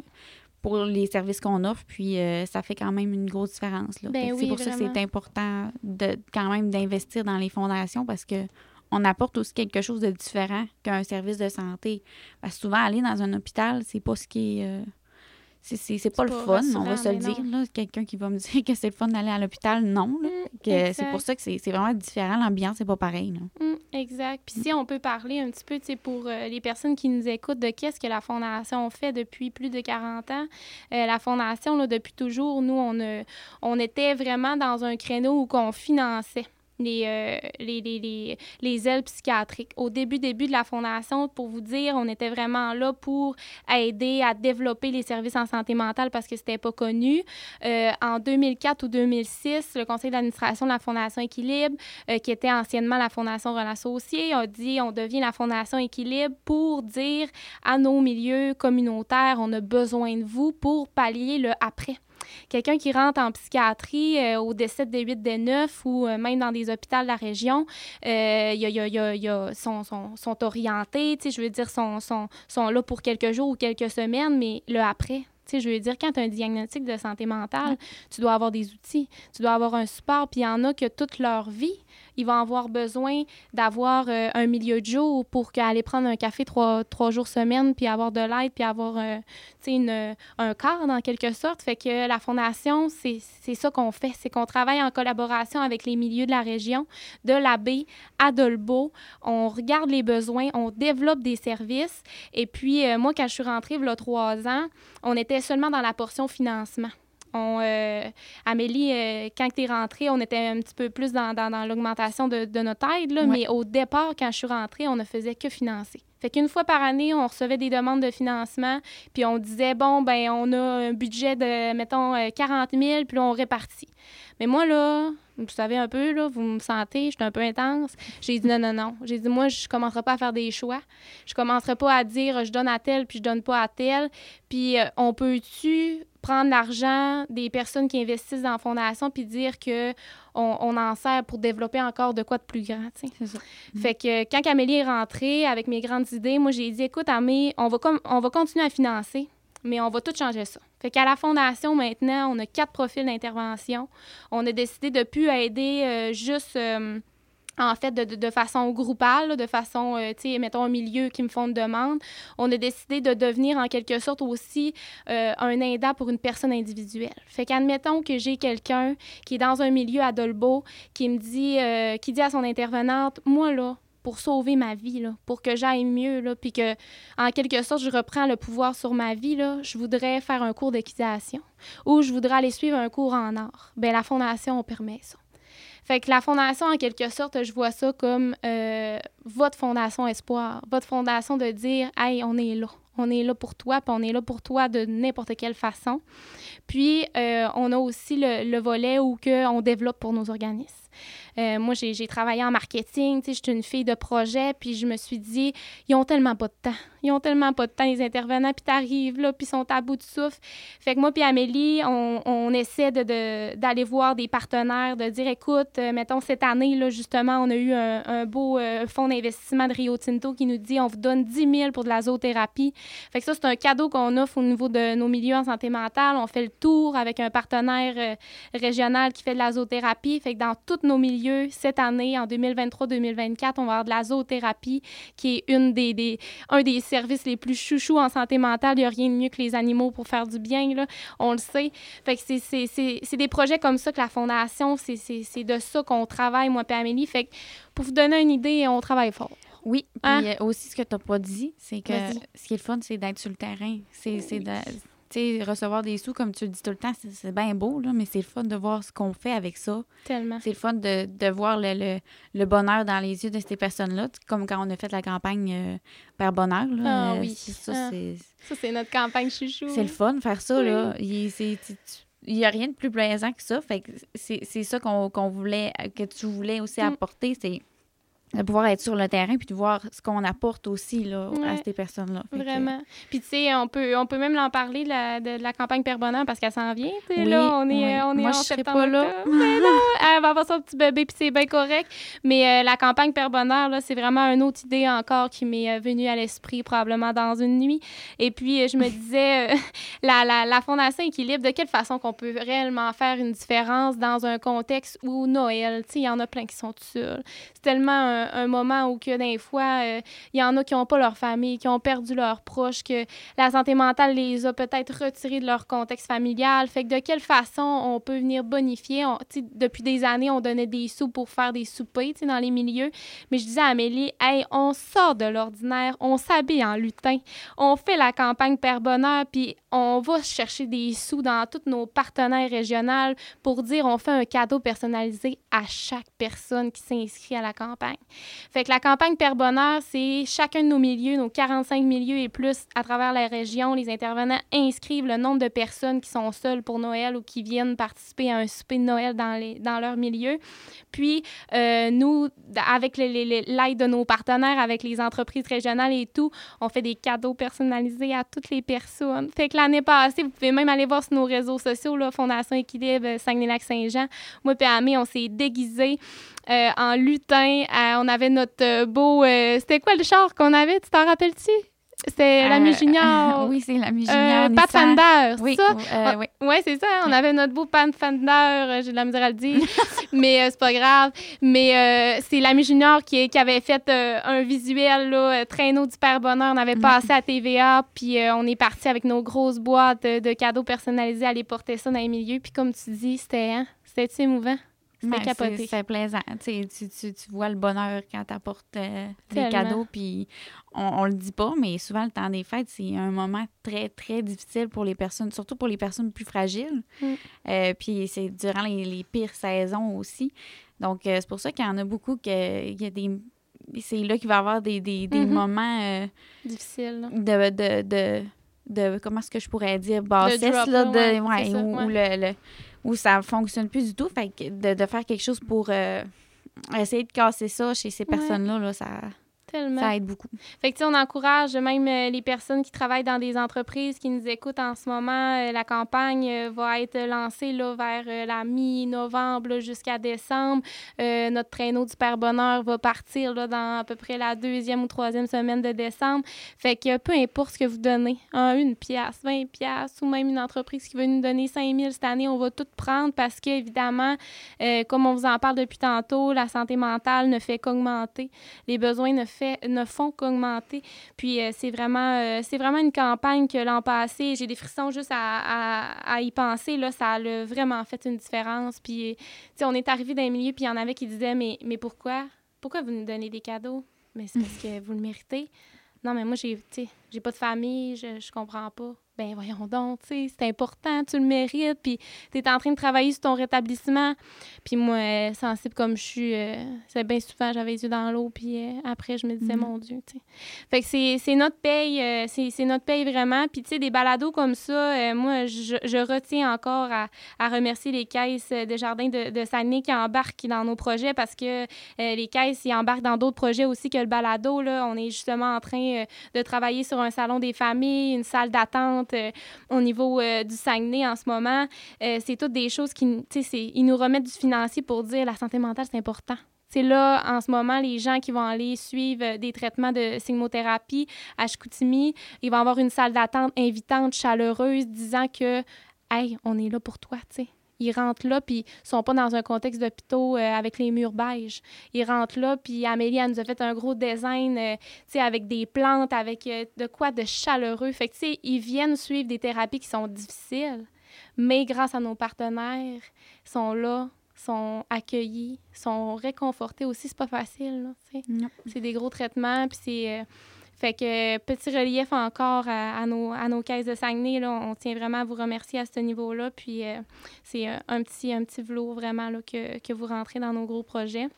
pour les services qu'on offre, puis euh, ça fait quand même une grosse différence. Ben c'est pour ça que c'est important de quand même d'investir dans les fondations parce que on apporte aussi quelque chose de différent qu'un service de santé. Parce que souvent, aller dans un hôpital, c'est pas ce qui est. euh, c'est, c'est, c'est pas le fun, on va se le dire. Là. Quelqu'un qui va me dire que c'est le fun d'aller à l'hôpital, non. là. Mm, Que c'est pour ça que c'est, c'est vraiment différent. L'ambiance, c'est pas pareil. là. Mm, exact. Puis si on peut parler un petit peu, tu sais, pour euh, les personnes qui nous écoutent, de qu'est-ce que la Fondation fait depuis plus de 40 ans? Euh, la Fondation, là, depuis toujours, nous, on, euh, on était vraiment dans un créneau où on finançait. Les, euh, les, les, les, les ailes psychiatriques. Au début, début de la Fondation, pour vous dire, on était vraiment là pour aider à développer les services en santé mentale parce que c'était pas connu. Euh, en 2004 ou 2006, le conseil d'administration de la Fondation Équilibre euh, qui était anciennement la Fondation Rôle Associé, a dit on devient la Fondation Équilibre pour dire à nos milieux communautaires, on a besoin de vous pour pallier le après. Quelqu'un qui rentre en psychiatrie euh, au décès des 8 des 9 ou euh, même dans des hôpitaux de la région, euh, il y a- il y a- il y a- il y a- sont, sont, sont orientés, je veux dire, sont, sont, sont là pour quelques jours ou quelques semaines, mais le après, tu sais, je veux dire, quand tu as un diagnostic de santé mentale, tu dois avoir des outils, tu dois avoir un support, puis il y en a que toute leur vie, ils vont avoir besoin d'avoir euh, un milieu de jour pour qu'aller prendre un café trois, trois jours semaine, puis avoir de l'aide, puis avoir euh, une- un cadre en quelque sorte. Fait que la Fondation, c'est c'est ça qu'on fait, c'est qu'on travaille en collaboration avec les milieux de la région, de la baie à Dolbeau. On regarde les besoins, on développe des services. Et puis, euh, moi, quand je suis rentrée, il y a trois ans, on était seulement dans la portion financement. On, euh, Amélie, euh, quand tu es rentrée, on était un petit peu plus dans, dans- dans l'augmentation de, de notre aide, là, Ouais. mais au départ, quand je suis rentrée, on ne faisait que financer. Fait qu'une fois par année, on recevait des demandes de financement, puis on disait, bon, ben on a un budget de, mettons, euh, 40 000, puis là, on répartit. Mais moi, là, vous savez un peu, là, vous me sentez, je suis un peu intense. J'ai dit non, non, non. J'ai dit, moi, je commencerai pas à faire des choix. Je commencerai pas à dire, je donne à tel, puis je donne pas à tel. Puis euh, on peut-tu prendre l'argent des personnes qui investissent dans la fondation puis dire que on, on en sert pour développer encore de quoi de plus grand. C'est ça. Fait que quand Amélie est rentrée avec mes grandes idées, moi j'ai dit écoute Amé, on va comme on va continuer à financer, mais on va tout changer ça. Fait qu'à la fondation maintenant, on a quatre profils d'intervention. On a décidé de plus aider euh, juste euh, en fait, de, de- de façon groupale, de façon, euh, tu sais, mettons un milieu qui me font une demande, on a décidé de devenir en quelque sorte aussi euh, un aidant pour une personne individuelle. Fait qu'admettons que j'ai quelqu'un qui est dans un milieu à Dolbeau, qui me dit, euh, qui dit à son intervenante, moi là, pour sauver ma vie, là, pour que j'aille mieux, là, puis que, en quelque sorte, je reprends le pouvoir sur ma vie, là, je voudrais faire un cours d'équitation ou je voudrais aller suivre un cours en art. Bien, la Fondation permet ça. Fait que la fondation, en quelque sorte, je vois ça comme euh, votre fondation espoir, votre fondation de dire, hey, on est là, on est là pour toi, puis on est là pour toi de n'importe quelle façon. Puis euh, on a aussi le, le volet où que on développe pour nos organismes. Euh, moi, j'ai travaillé en marketing, tu sais, j'étais une fille de projet, puis je me suis dit, ils ont tellement pas de temps. Ils ont tellement pas de temps, les intervenants, puis t'arrives là, puis ils sont à bout de souffle. Fait que moi puis Amélie, on, on essaie de- de- d'aller voir des partenaires, de dire, écoute, euh, mettons, cette année, là, justement, on a eu un, beau euh, fonds d'investissement de Rio Tinto qui nous dit, on vous donne 10 000 pour de la zoothérapie. Fait que ça, c'est un cadeau qu'on offre au niveau de nos milieux en santé mentale. On fait le tour avec un partenaire régional qui fait de la zoothérapie. Fait que dans tous nos milieux, cette année, en 2023-2024, on va avoir de la zoothérapie, qui est une des, des- un des services les plus chouchous en santé mentale. Il n'y a rien de mieux que les animaux pour faire du bien, là. On le sait. Fait que c'est- des projets comme ça que la Fondation, c'est- de ça qu'on travaille, moi et Amélie. Fait que pour vous donner une idée, on travaille fort. Oui, puis Hein? euh, aussi ce que tu n'as pas dit, c'est que ce qui est le fun, c'est d'être sur le terrain. C'est de recevoir des sous, comme tu le dis tout le temps, c'est- bien beau, là, mais c'est le fun de voir ce qu'on fait avec ça. Tellement. C'est le fun de, de voir le, le, le bonheur dans les yeux de ces personnes-là, comme quand on a fait la campagne euh, Père Bonheur. Là, Ah Euh, oui. c'est- Ça, Ah. c'est Ça, c'est notre campagne chouchou. c'est le fun, faire ça. Oui. là. Il n'y a rien de plus plaisant que ça. Fait c'est ça qu'on qu'on voulait, que tu voulais aussi Mm. apporter, c'est de pouvoir être sur le terrain puis de voir ce qu'on apporte aussi là, à ces personnes-là. Que- Vraiment. Puis, tu sais, on peut, on peut même l'en parler de la, de, la campagne Père Bonheur parce qu'elle s'en vient. tu sais, Oui, là, on est, oui. on est Moi, en je serai septembre, pas là. octobre. Mais non, elle va avoir son petit bébé, puis c'est bien correct. Mais euh, la campagne Père Bonheur, là, c'est vraiment une autre idée encore qui m'est euh, venue à l'esprit, probablement dans une nuit. Et puis, euh, je me disais, euh, la, la, la Fondation Équilibre, de quelle façon qu'on peut réellement faire une différence dans un contexte où Noël, tu sais, il y en a plein qui sont seuls. Tellement un, moment où que des fois, euh, il y en a qui n'ont pas leur famille, qui ont perdu leurs proches, que la santé mentale les a peut-être retirés de leur contexte familial. Fait que de quelle façon on peut venir bonifier? Depuis des années, on donnait des sous pour faire des soupers dans les milieux. Mais je disais à Amélie, hey, on sort de l'ordinaire, on s'habille en lutin, on fait la campagne Père Bonheur, puis on va chercher des sous dans tous nos partenaires régionaux pour dire on fait un cadeau personnalisé à chaque personne qui s'inscrit à la campagne. Fait que la campagne Père Bonheur, c'est chacun de nos milieux, nos 45 milieux et plus à travers la région. Les intervenants inscrivent le nombre de personnes qui sont seules pour Noël ou qui viennent participer à un souper de Noël dans, les, dans leur milieu. Puis, euh, nous, avec les- l'aide de nos partenaires, avec les entreprises régionales et tout, on fait des cadeaux personnalisés à toutes les personnes. Fait que l'année passée, vous pouvez même aller voir sur nos réseaux sociaux, là, Fondation Équilibre, Saguenay-Lac-Saint-Jean. Moi et Amé, on s'est déguisés euh, en lutin. Euh, on avait notre euh, beau... euh, C'était quoi le char qu'on avait? Tu t'en rappelles-tu? C'était la Euh, Junior. oui, c'est la Mi Junior. Pat Nissan. Fender, Oui, ça? euh, oui. C'est ça. On avait notre beau Pat Fender. J'ai de la misère à le dire. mais c'est pas grave. Mais c'est l'ami Junior qui, qui avait fait un visuel, là, traîneau du Père Bonheur. On avait Mhm. passé à TVA. Puis on est parti avec nos grosses boîtes de, de cadeaux personnalisés, aller porter ça dans les milieux. Puis comme tu dis, c'était hein, c'était émouvant. C'était Ouais, capoté. c'est- C'est plaisant. Tu, tu, tu, vois le bonheur quand tu apportes des Tellement. cadeaux, puis on, on le dit pas, mais souvent le temps des fêtes, c'est un moment très, très difficile pour les personnes, surtout pour les personnes plus fragiles. Mm. Euh, puis c'est durant les, les pires saisons aussi. Donc, euh, c'est pour ça qu'il y en a beaucoup que il y a des. C'est là qu'il va y avoir des, des, des Mhm. moments euh, Difficile. là. de, de, de, de- comment est-ce que je pourrais dire? Bassesse là, de ouais, ouais. le, le- où ça fonctionne plus du tout fait que de, de faire quelque chose pour euh, essayer de casser ça chez ces Ouais. personnes là, là ça, Tellement. ça aide beaucoup Fait que, tu sais, on encourage même euh, les personnes qui travaillent dans des entreprises qui nous écoutent en ce moment. Euh, la campagne euh, va être lancée là, vers la mi-novembre jusqu'à décembre. Notre traîneau du Père Bonheur va partir là, dans à peu près la deuxième ou troisième semaine de décembre. Fait que peu importe ce que vous donnez, hein, une pièce, 20 pièces ou même une entreprise qui veut nous donner 5000 cette année, on va tout prendre parce que évidemment, comme on vous en parle depuis tantôt, la santé mentale ne fait qu'augmenter. Les besoins ne, fait, ne font qu'augmenter. Puis euh, c'est vraiment, euh, c'est vraiment une campagne que l'an passé, j'ai des frissons juste à, à- à y penser. Là, ça a vraiment fait une différence. Puis, tu sais, on est arrivé dans les milieux, puis il y en avait qui disaient Mais, mais pourquoi? Pourquoi vous nous donnez des cadeaux? Mais c'est parce que vous le méritez. Non, mais moi, j'ai, j'ai pas de famille, je, je comprends pas. Ben voyons donc, tu sais, c'est important, tu le mérites, puis tu es en train de travailler sur ton rétablissement. Puis moi, euh, sensible comme je suis, euh, c'est bien souvent, j'avais les yeux dans l'eau, puis euh, après, je me disais, Mhm. mon Dieu, tu sais. Fait que c'est, notre paye, euh, c'est, notre paye vraiment. Puis tu sais, des balados comme ça, moi, je, je retiens encore à, à remercier les caisses de jardin de, de Saguenay qui embarquent dans nos projets parce que les caisses, ils embarquent dans d'autres projets aussi que le balado. Là. On est justement en train de travailler sur un salon des familles, une salle d'attente euh, au niveau euh, du Saguenay en ce moment. Euh, c'est toutes des choses qui, tu sais, ils nous remettent du financier pour dire la santé mentale, c'est important. C'est là, en ce moment, les gens qui vont aller suivre des traitements de sigmothérapie à Chicoutimi, ils vont avoir une salle d'attente invitante, chaleureuse, disant que, hey, on est là pour toi, tu sais. Ils rentrent là, puis ils sont pas dans un contexte d'hôpitaux euh, avec les murs beige. Ils rentrent là, puis Amélie, elle nous a fait un gros design, euh, tu sais, avec des plantes, avec euh, de quoi de chaleureux. Fait que, tu sais, ils viennent suivre des thérapies qui sont difficiles, mais grâce à nos partenaires, ils sont là, sont accueillis, sont réconfortés aussi. C'est pas facile, là, tu sais. C'est des gros traitements, puis c'est... fait que euh, petit relief encore à, nos, à nos caisses de Saguenay. Là, on tient vraiment à vous remercier à ce niveau-là. Puis euh, c'est euh, un petit, un petit vraiment là, que, que vous rentrez dans nos gros projets.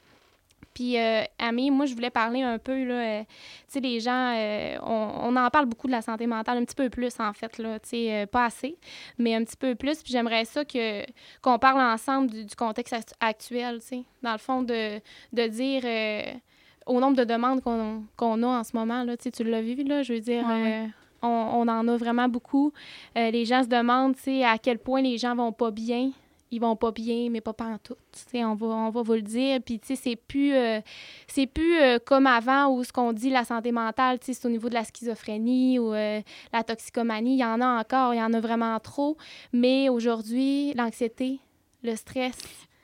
Puis, euh, moi, je voulais parler un peu, là, tu sais, les gens, on, on en parle beaucoup de la santé mentale, un petit peu plus, en fait, là, tu sais, pas assez, mais un petit peu plus. Puis j'aimerais ça que, qu'on parle ensemble du, du contexte act- actuel, tu sais, dans le fond, de, de dire... au nombre de demandes qu'on a en ce moment, là, tu l'as vu, là, je veux dire, euh, on, on, en a vraiment beaucoup. Euh, les gens se demandent à quel point les gens vont pas bien. Ils vont pas bien, mais pas tout. On va, on va vous le dire. Puis, c'est plus, euh, c'est plus comme avant où ce qu'on dit la santé mentale, c'est au niveau de la schizophrénie ou la toxicomanie. Il y en a encore, il y en a vraiment trop. Mais aujourd'hui, l'anxiété, le stress,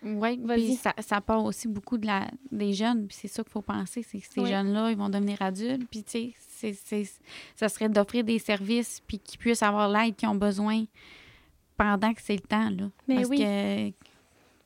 oui, puis ça, ça, part aussi beaucoup de la, des jeunes. Puis c'est ça qu'il faut penser, c'est que ces jeunes-là, ils vont devenir adultes. Puis, tu sais, ça serait d'offrir des services puis qu'ils puissent avoir l'aide qu'ils ont besoin pendant que c'est le temps, là. Mais Parce que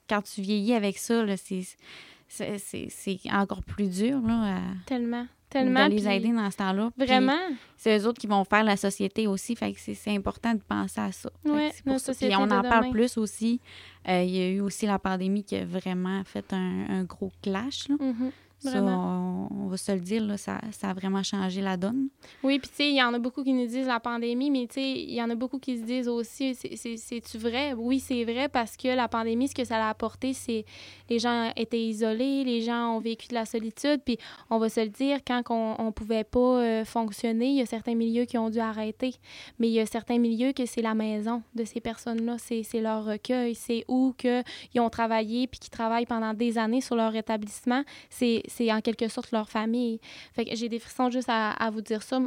quand tu vieillis avec ça, c'est encore plus dur, là. Tellement. Tellement. De les aider dans ce temps-là. Vraiment. C'est eux autres qui vont faire la société aussi. Fait que c'est important de penser à ça. Oui, Puis on en parle plus aussi. Euh, il y a eu aussi la pandémie qui a vraiment fait un, gros clash. Là. Mm-hmm. Ça, on, va se le dire, là, ça, ça, a vraiment changé la donne. Oui, puis tu sais, il y en a beaucoup qui nous disent la pandémie, mais tu sais, il y en a beaucoup qui se disent aussi, c'est-tu vrai? Oui, c'est vrai parce que la pandémie, ce que ça a apporté, c'est les gens étaient isolés, les gens ont vécu de la solitude, puis on va se le dire, quand on ne pouvait pas euh, fonctionner, il y a certains milieux qui ont dû arrêter, mais il y a certains milieux que c'est la maison de ces personnes-là, c'est leur recueil, c'est où qu'ils ont travaillé, puis qui travaillent pendant des années sur leur établissement, c'est c'est en quelque sorte leur famille. Fait que j'ai des frissons juste à, vous dire ça.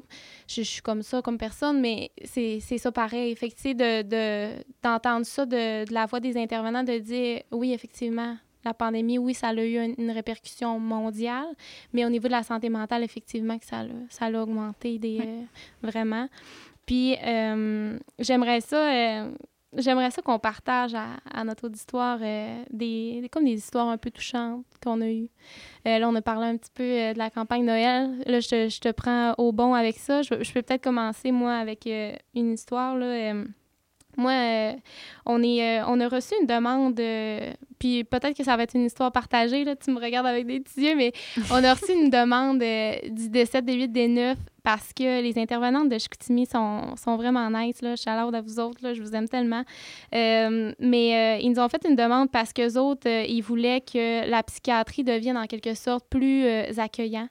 Je, suis comme ça, comme personne, mais c'est ça pareil. Fait que, d'entendre ça de, la voix des intervenants, de dire oui, effectivement, la pandémie, oui, ça a eu une, répercussion mondiale, mais au niveau de la santé mentale, effectivement, que ça, a, ça a augmenté des, euh, vraiment. Puis, euh, j'aimerais ça, euh, j'aimerais ça qu'on partage à, notre auditoire euh, des, comme des histoires un peu touchantes qu'on a eues. Euh, là, on a parlé un petit peu euh, de la campagne Noël. Là, je te, prends au bon avec ça. Je, peux peut-être commencer, moi, avec une histoire. Là, moi, on, est, on a reçu une demande, puis peut-être que ça va être une histoire partagée, là, tu me regardes avec des petits yeux, mais on a reçu une demande du D7, D8, D9 parce que les intervenantes de Chicoutimi sont, sont vraiment nice. Là. Chaleur à vous autres, là, je vous aime tellement. Euh, mais euh, ils nous ont fait une demande parce qu'eux autres, euh, ils voulaient que la psychiatrie devienne en quelque sorte plus accueillant.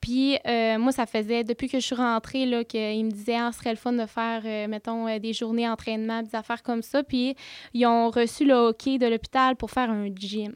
Puis moi, ça faisait depuis que je suis rentrée là, qu'ils me disaient ah, ce serait le fun de faire, mettons, des journées d'entraînement, des affaires comme ça. Puis ils ont reçu le hockey de l'hôpital pour faire un gym.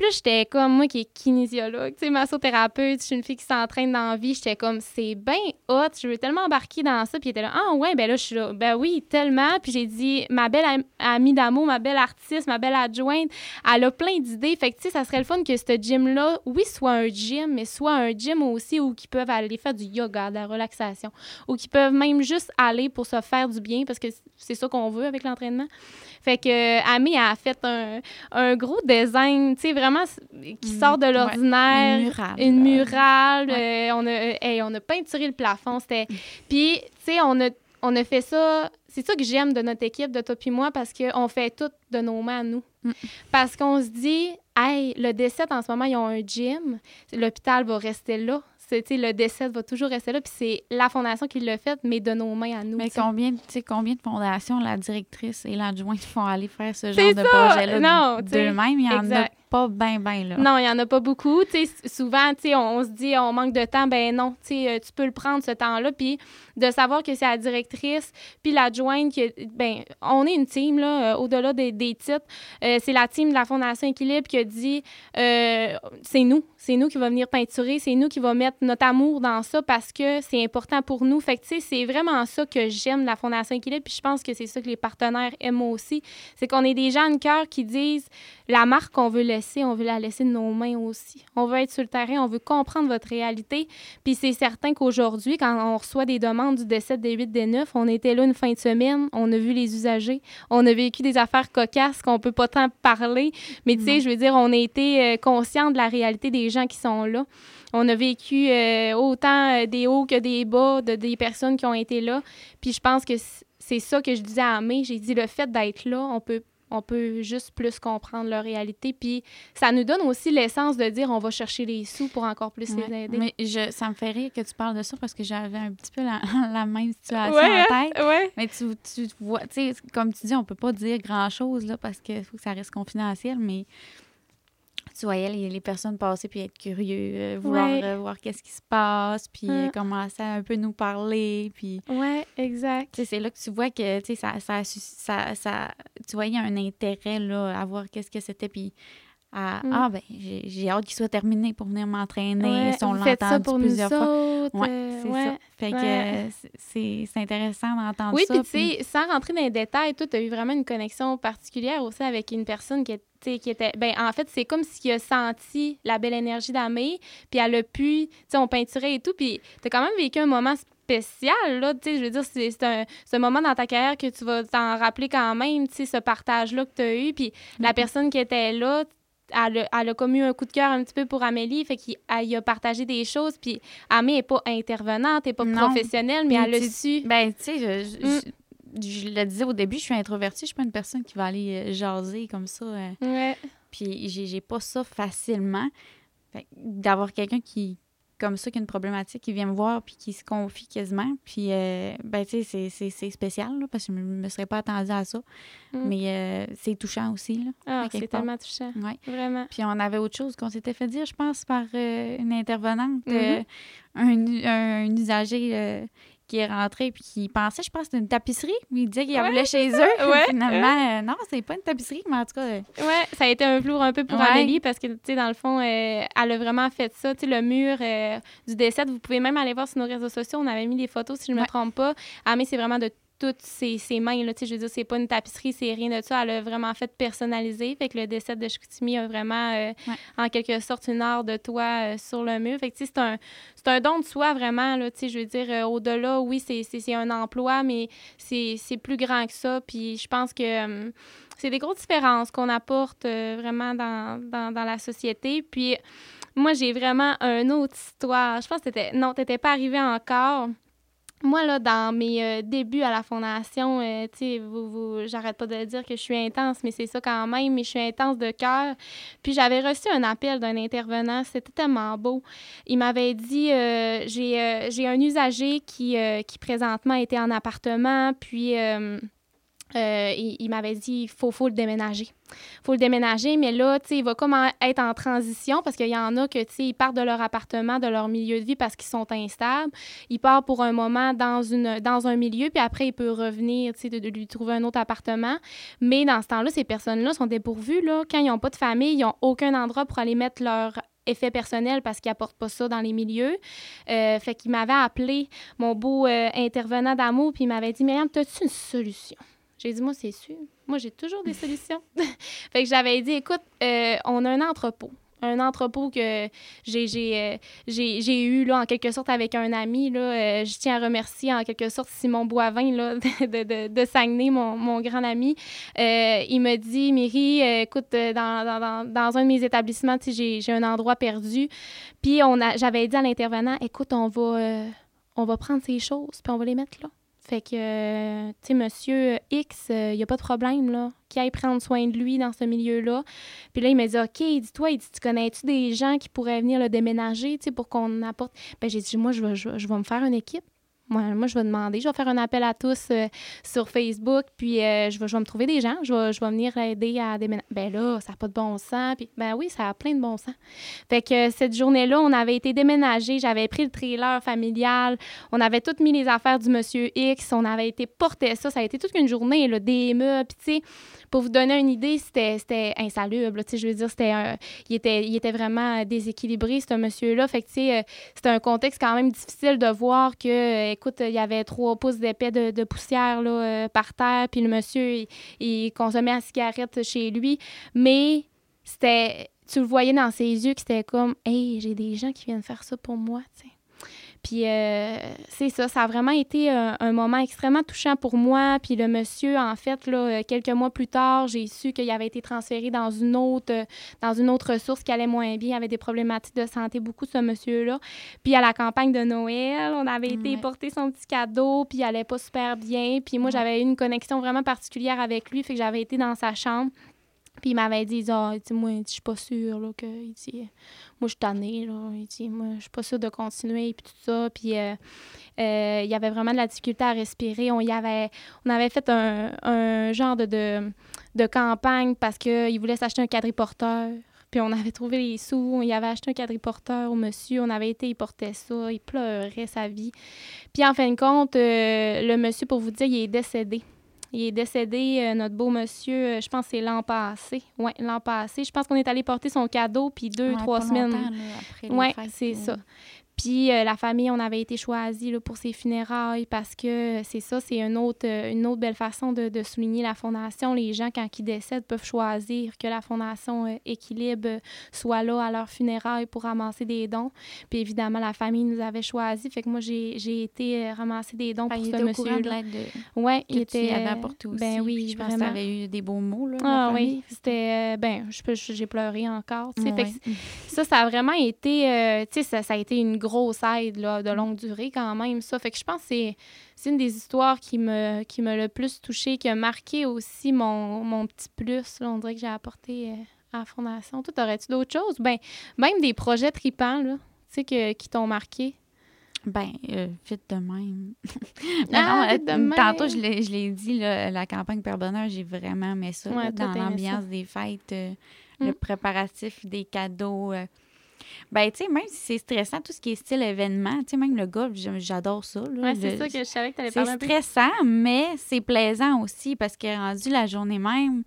Puis là, j'étais comme, moi qui est kinésiologue, tu sais, massothérapeute, je suis une fille qui s'entraîne dans la vie, j'étais comme, c'est bien hot, je veux tellement embarquer dans ça. Puis il était là, ah ouais, ben là, je suis là, ben oui, tellement. Puis j'ai dit, ma belle amie d'amour, ma belle artiste, ma belle adjointe, elle a plein d'idées. Fait que, tu sais, ça serait le fun que ce gym-là, oui, soit un gym, mais soit un gym aussi où ils peuvent aller faire du yoga, de la relaxation, ou qui peuvent même juste aller pour se faire du bien, parce que c'est ça qu'on veut avec l'entraînement. Fait que Ami a fait un, un gros design, tu sais, vraiment qui mm, sort de l'ordinaire. une murale. Une murale. Euh, on, a, on a peinturé le plafond. C'était... Mm. Puis, tu sais, on a, on a fait ça. C'est ça que j'aime de notre équipe, de toi puis moi, parce qu'on fait tout de nos mains à nous. Mm. Parce qu'on se dit, hey, le D7 en ce moment, ils ont un gym. L'hôpital va rester là le décès va toujours rester là. Puis c'est la fondation qui l'a fait, mais de nos mains à nous. Mais combien, combien de fondations la directrice et l'adjointe font aller faire ce genre de projet-là? D'eux-mêmes? Il y en a pas bien, bien, là. Non, il n'y en a pas beaucoup. souvent, on, on, se dit, on manque de temps. Ben non, euh, tu peux le prendre, ce temps-là. Puis de savoir que c'est la directrice, puis l'adjointe, ben on est une team, là, euh, au-delà des, titres. Euh, c'est la team de la Fondation Équilibre qui a dit, c'est nous. C'est nous qui va venir peinturer, c'est nous qui va mettre notre amour dans ça parce que c'est important pour nous. Fait que, tu sais, c'est vraiment ça que j'aime de la Fondation Équilibre. Puis je pense que c'est ça que les partenaires aiment aussi. C'est qu'on est des gens de cœur qui disent la marque qu'on veut laisser, on veut la laisser de nos mains aussi. On veut être sur le terrain, on veut comprendre votre réalité. Puis c'est certain qu'aujourd'hui, quand on reçoit des demandes du D7, D8, D9, on était là une fin de semaine, on a vu les usagers, on a vécu des affaires cocasses qu'on peut pas tant parler. Mais tu sais, je veux dire, on a été euh, conscient de la réalité des gens qui sont là. On a vécu euh, autant euh, des hauts que des bas de des personnes qui ont été là. Puis je pense que c'est ça que je disais à Amé. J'ai dit le fait d'être là, on peut on peut juste plus comprendre leur réalité. Puis ça nous donne aussi l'essence de dire on va chercher les sous pour encore plus les aider. Mais je, ça me fait rire que tu parles de ça parce que j'avais un petit peu la, même situation en tête. Hein? Mais tu, tu vois, tu sais, comme tu dis, on peut pas dire grand-chose là parce qu'il faut que ça reste confidentiel, mais voyais les, personnes passer puis être curieux, euh, vouloir voir qu'est-ce qui se passe, puis mm. commencer à un peu nous parler, puis... Ouais, exact. c'est là que tu vois que, tu sais, ça, ça, ça, ça, tu voyais un intérêt, là, à voir qu'est-ce que c'était, puis Mm. Ah, ben, j'ai hâte qu'il soit terminé pour venir m'entraîner. si on l'entend plusieurs fois. Oui, c'est ça. Fait que c'est intéressant d'entendre ça. Oui, puis tu sais, sans rentrer dans les détails, toi, tu as eu vraiment une connexion particulière aussi avec une personne qui était qui était ben en fait c'est comme s'il a senti la belle énergie d'Amé puis elle a pu tu sais on peinturait et tout puis tu as quand même vécu un moment spécial là tu sais je veux dire c'est un, un, moment dans ta carrière que tu vas t'en rappeler quand même tu sais ce partage là que tu as eu puis la mm-hmm. personne qui était là elle, a comme eu un coup de cœur un petit peu pour Amélie, fait qu'il a partagé des choses, puis Amélie n'est pas intervenante, n'est pas professionnelle, mais elle a su. Ben, tu sais, mm. je, le disais au début, je suis introvertie, je suis pas une personne qui va aller euh, jaser comme ça. Euh. ouais. Puis j'ai pas ça facilement. D'avoir quelqu'un qui, comme ça qui a une problématique, qui vient me voir puis qui se confie quasiment. Puis, euh, ben, tu sais, c'est spécial, là, parce que je ne me serais pas attendue à ça. Mm. Mais euh, c'est touchant aussi, là. Ah, c'est tellement touchant. Ouais. Vraiment. Puis, on avait autre chose qu'on s'était fait dire, je pense, par euh, une intervenante, mm-hmm. un, un, usager qui est rentré puis qui pensait, je pense, c'était une tapisserie. Il disait qu'il y avait chez eux. Ouais. Finalement, euh, non, c'est pas une tapisserie, mais en tout cas. Euh, ouais, ça a été un flou un peu pour Amélie parce que, tu sais, dans le fond, euh, elle a vraiment fait ça. Tu sais, le mur du décès, vous pouvez même aller voir sur nos réseaux sociaux. On avait mis les photos, si je ne me trompe pas. Ah, mais c'est vraiment de toutes ses, mains. Là, je veux dire, c'est pas une tapisserie, c'est rien de ça. Elle a vraiment fait personnaliser. Fait que le décès de Chicoutimi a vraiment, euh, en quelque sorte, une art de toi euh, sur le mur. Fait que c'est un, un don de soi, vraiment. Là, je veux dire, euh, au-delà, oui, c'est un emploi, mais c'est plus grand que ça. Puis je pense que c'est des grosses différences qu'on apporte vraiment dans, dans, dans la société. Puis moi, j'ai vraiment une autre histoire. Je pense que t'étais... Non, t'étais pas arrivé encore moi, là, dans mes euh, débuts à la fondation, euh, tu sais, vous, vous, j'arrête pas de dire que je suis intense, mais c'est ça quand même, mais je suis intense de cœur. Puis j'avais reçu un appel d'un intervenant, c'était tellement beau. Il m'avait dit, euh, j'ai, j'ai un usager qui, qui présentement était en appartement, puis euh, il, m'avait dit il faut, faut le déménager. faut le déménager, mais là, tu sais, il va comme être en transition parce qu'il y en a que, tu sais, ils partent de leur appartement, de leur milieu de vie parce qu'ils sont instables. Il part pour un moment dans, un milieu, puis après, il peut revenir, tu sais, de, lui trouver un autre appartement. Mais dans ce temps-là, ces personnes-là sont dépourvues, là. Quand ils n'ont pas de famille, ils n'ont aucun endroit pour aller mettre leur effet personnel parce qu'ils n'apportent pas ça dans les milieux. Euh, fait qu'il m'avait appelé, mon beau euh, intervenant d'amour, puis il m'avait dit, Myriam, as-tu une solution? J'ai dit, moi, c'est sûr. Moi, j'ai toujours des solutions. fait que j'avais dit, écoute, euh, on a un entrepôt. Un entrepôt que j'ai, j'ai, euh, eu, là, en quelque sorte, avec un ami. Là, euh, je tiens à remercier, en quelque sorte, Simon Boivin là, de, de, de Saguenay, mon, mon, grand ami. il me dit, Myri, écoute, dans, dans, dans, un de mes établissements, j'ai, j'ai un endroit perdu. Puis j'avais dit à l'intervenant, écoute, on va, on va prendre ces choses, puis on va les mettre là. Fait que, tu sais, monsieur X, il euh, n'y a pas de problème, là, qui aille prendre soin de lui dans ce milieu-là. Puis là, il m'a dit, OK, dis-toi, dit, tu connais-tu des gens qui pourraient venir le déménager, tu sais, pour qu'on apporte? Ben, j'ai dit, moi, je vais, je vais me faire une équipe. Moi, je vais demander, je vais faire un appel à tous euh, sur Facebook, puis euh, je, vais, je vais me trouver des gens, je vais, je vais venir aider à déménager. Ben là, ça n'a pas de bon sens. Puis, ben oui, ça a plein de bon sens. Fait que euh, cette journée-là, on avait été déménagé, j'avais pris le trailer familial, on avait toutes mis les affaires du monsieur X, on avait été porter ça. Ça a été toute une journée, des meubles, puis tu sais pour vous donner une idée, c'était insalubre. je veux dire, c'était il, était, il était vraiment déséquilibré, ce monsieur-là. Fait que, tu sais, c'était un contexte quand même difficile de voir que, écoute, il y avait trois pouces d'épais de, poussière là, euh, par terre, puis le monsieur, il, consommait la cigarette chez lui. Mais c'était, tu le voyais dans ses yeux que c'était comme, hey, j'ai des gens qui viennent faire ça pour moi, tu. Puis euh, c'est ça, ça a vraiment été un, moment extrêmement touchant pour moi. Puis le monsieur, en fait, là, euh, quelques mois plus tard, j'ai su qu'il avait été transféré dans une autre euh, dans une autre ressource qui allait moins bien. Il avait des problématiques de santé, beaucoup, ce monsieur-là. Puis à la campagne de Noël, on avait été porter son petit cadeau, puis il allait pas super bien. Puis moi, j'avais eu une connexion vraiment particulière avec lui, fait que j'avais été dans sa chambre. Puis il m'avait dit, ah, moi, je suis pas sûre, là, que, il dit, moi, je suis tannée, il dit, moi, je suis pas sûre de continuer, puis tout ça, puis euh, euh, il y avait vraiment de la difficulté à respirer, on y avait, on avait fait un, genre de, de, campagne parce qu'il voulait s'acheter un quadriporteur, Puis on avait trouvé les sous, il avait acheté un quadriporteur au monsieur, on avait été, il portait ça, il pleurait sa vie. Puis en fin de compte, euh, le monsieur, pour vous dire, il est décédé. Il est décédé, euh, notre beau monsieur, euh, je pense que c'est l'an passé. Oui, l'an passé. Je pense qu'on est allé porter son cadeau, puis deux, trois semaines. Oui, c'est ça. Puis euh, la famille, on avait été choisi pour ses funérailles parce que c'est ça, c'est une autre, euh, une autre belle façon de, de, souligner la fondation. Les gens, quand ils décèdent, peuvent choisir que la fondation euh, Équilibre soit là à leur funérailles pour ramasser des dons. Puis évidemment, la famille nous avait choisi. Fait que moi, j'ai été ramasser des dons pour ce monsieur. de l'aide ouais, il était. Tu apporté aussi. Ben oui, je pense que tu eu des beaux mots. Là, ah oui, c'était. ben, j'ai pleuré encore. ça, ça a vraiment été. tu sais, ça, ça a été une grosse grosse aide là, de longue durée quand même, ça. Fait que je pense que c'est une des histoires qui me, qui me le plus touché, qui a marqué aussi mon, mon petit plus. Là, on dirait que j'ai apporté euh, à la Fondation. Toi, aurais-tu d'autres choses? Ben, même des projets tripants, là, tu sais, qui t'ont marqué. Ben, euh, vite de même. ah, non, de même. Tantôt, je l'ai dit, là, la campagne Père Bonheur, j'ai vraiment aimé ça dans l'ambiance des fêtes, euh, le mm. préparatif des cadeaux. Ben, tu sais, même si c'est stressant, tout ce qui est style événement, tu sais, même le golf, j'adore ça. Oui, c'est ça que je savais que tu allais parler C'est stressant, mais c'est plaisant aussi parce que rendu la journée même,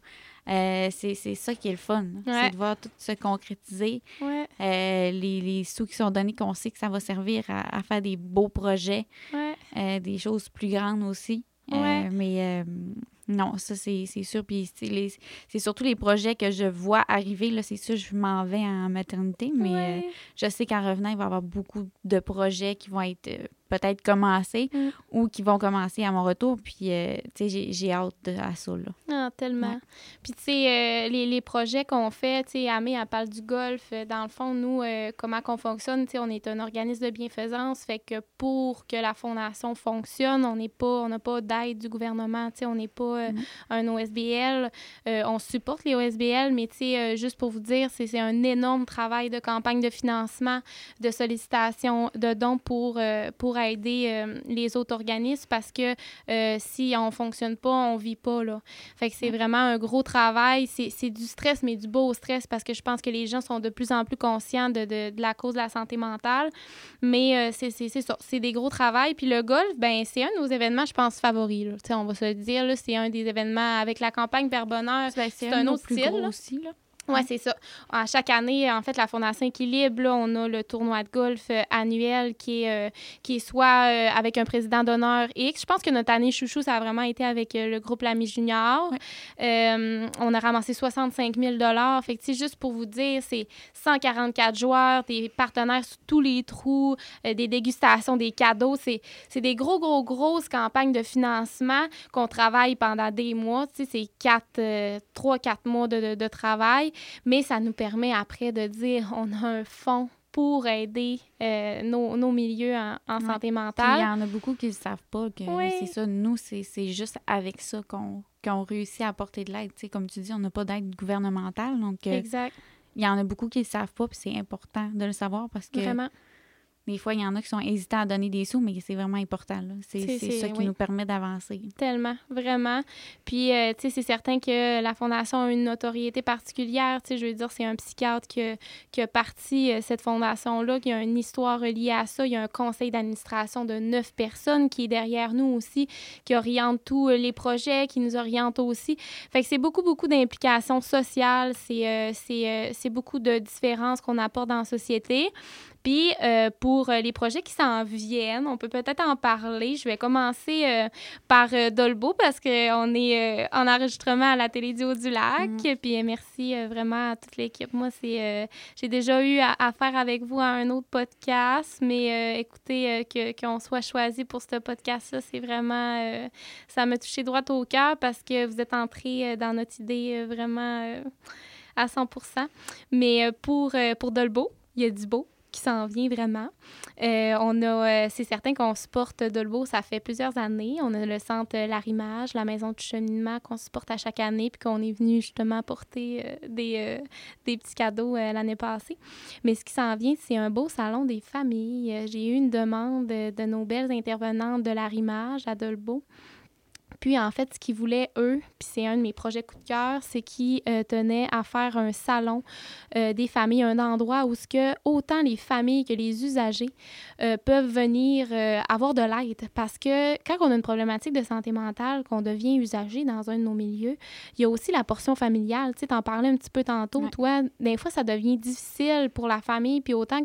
euh, c'est ça qui est le fun. C'est de voir tout se concrétiser. Ouais. Euh, les, les, sous qui sont donnés, qu'on sait que ça va servir à, faire des beaux projets, euh, des choses plus grandes aussi. mais non, ça, c'est sûr. Puis c'est surtout les projets que je vois arriver. Là, c'est sûr, je m'en vais en maternité, mais je sais qu'en revenant, il va y avoir beaucoup de projets qui vont être peut-être commencer mm. ou qui vont commencer à mon retour. Puis, euh, tu sais, j'ai hâte de, à ça, là. Ah, tellement. Puis, tu sais, euh, les, les, projets qu'on fait, tu sais, Amé, elle parle du golf. Euh, dans le fond, nous, comment qu'on fonctionne, tu sais, on est un organisme de bienfaisance. Fait que pour que la fondation fonctionne, on n'est pas, on n'a pas d'aide du gouvernement, tu sais, on n'est pas mm. un OSBL. on supporte les OSBL, mais, tu sais, juste pour vous dire, c'est un énorme travail de campagne de financement, de sollicitation de dons pour, pour aider euh, les autres organismes parce que euh, si on fonctionne pas, on vit pas, là. Fait que c'est vraiment un gros travail. C'est du stress, mais du beau stress parce que je pense que les gens sont de plus en plus conscients de, de, la cause de la santé mentale. Mais euh, c'est ça, c'est des gros travails. Puis le golf, ben c'est un de nos événements, je pense, favoris. Là. On va se le dire, c'est un des événements avec la campagne Père Bonheur. Ben, c'est un, autre style. Aussi, là. Oui, c'est ça. À chaque année, en fait, la Fondation Équilibre, là, on a le tournoi de golf euh, annuel qui est, euh, qui est soit euh, avec un président d'honneur X. Je pense que notre année chouchou, ça a vraiment été avec le groupe L'Ami Junior. on a ramassé 65 000 Fait que, juste pour vous dire, c'est 144 joueurs, des partenaires sous tous les trous, des dégustations, des cadeaux. C'est des gros, gros, grosses campagnes de financement qu'on travaille pendant des mois. Tu sais, c'est 4, 3, 4 mois de, de travail mais ça nous permet après de dire on a un fonds pour aider euh, nos, nos, milieux en, santé mentale. Il y en a beaucoup qui ne savent pas que c'est ça. Nous, c'est juste avec ça qu'on réussit à apporter de l'aide. Comme tu dis, on n'a pas d'aide gouvernementale. Donc, euh, exact. Il y en a beaucoup qui ne savent pas, puis c'est important de le savoir parce que Vraiment. Des fois, il y en a qui sont hésitants à donner des sous, mais c'est vraiment important. C'est ça qui nous permet d'avancer. Tellement, vraiment. Puis, euh, tu sais, c'est certain que la Fondation a une notoriété particulière. Tu sais, je veux dire, c'est un psychiatre qui a, qui a parti euh, cette fondation-là, qui a une histoire reliée à ça. Il y a un conseil d'administration de neuf personnes qui est derrière nous aussi, qui oriente tous euh, les projets, qui nous oriente aussi. Fait que c'est beaucoup, beaucoup d'implications sociales. C'est beaucoup de différences qu'on apporte dans la société. Puis euh, pour euh, les projets qui s'en viennent, on peut peut-être en parler. Je vais commencer euh, par Dolbo parce qu'on est en enregistrement à la Télédio du Lac. Mm. Puis merci vraiment à toute l'équipe. Moi, c'est j'ai déjà eu affaire avec vous à un autre podcast, mais écoutez, qu'on soit choisi pour ce podcast-là, c'est vraiment ça m'a touché droit au cœur parce que vous êtes entré dans notre idée vraiment à 100 Mais pour, pour Dolbo, il y a du beau qui s'en vient vraiment. Euh, on a, euh, c'est certain qu'on supporte Dolbo, ça fait plusieurs années. On a le centre Larimage, la maison de cheminement qu'on supporte à chaque année, puis qu'on est venu justement apporter euh, des, des petits cadeaux l'année passée. Mais ce qui s'en vient, c'est un beau salon des familles. J'ai eu une demande de nos belles intervenantes de Larimage à Dolbo Puis, en fait, ce qu'ils voulaient, eux, puis c'est un de mes projets coup de cœur, c'est qu'ils tenaient à faire un salon des familles, un endroit où ce que autant les familles que les usagers peuvent venir avoir de l'aide. Parce que quand on a une problématique de santé mentale, qu'on devient usager dans un de nos milieux, il y a aussi la portion familiale. Tu sais, t'en parlais un petit peu tantôt. Toi, des fois, ça devient difficile pour la famille, puis autant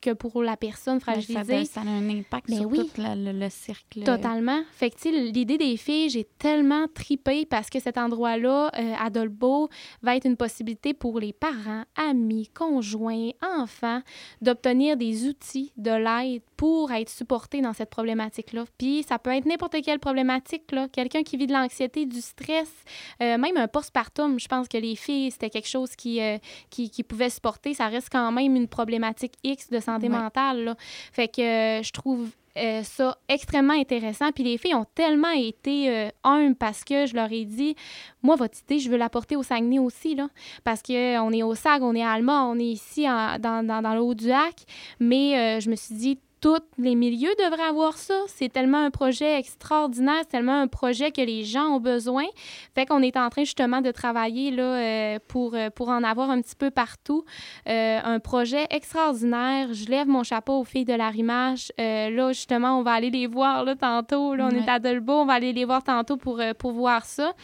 que pour la personne fragilisée. Ça, a un impact ben sur tout le, cercle. Totalement. Fait que, l'idée des filles, j'ai tellement tripé parce que cet endroit-là, euh, à Dolbeau, va être une possibilité pour les parents, amis, conjoints, enfants, d'obtenir des outils, de l'aide pour être supportés dans cette problématique-là. Puis, ça peut être n'importe quelle problématique, là. Quelqu'un qui vit de l'anxiété, du stress, euh, même un postpartum. Je pense que les filles, c'était quelque chose qui, euh, qui, qui pouvait supporter. Ça reste quand même une problématique X de santé mentale. Là. Fait que euh, je trouve euh, ça extrêmement intéressant. Puis les filles ont tellement été euh, humbles parce que je leur ai dit, moi, votre idée, je veux l'apporter au Saguenay aussi, là, parce qu'on est au SAG, on est à Alma, on est ici dans, dans, dans, le haut du lac. Mais je me suis dit, tous les milieux devraient avoir ça. C'est tellement un projet extraordinaire, c'est tellement un projet que les gens ont besoin. Fait qu'on est en train justement de travailler là, euh, pour, euh, pour en avoir un petit peu partout. Euh, un projet extraordinaire. Je lève mon chapeau aux filles de l'arrimage. là, justement, on va aller les voir là, tantôt. Là, on est à Dolbeau, on va aller les voir tantôt pour, pour voir ça.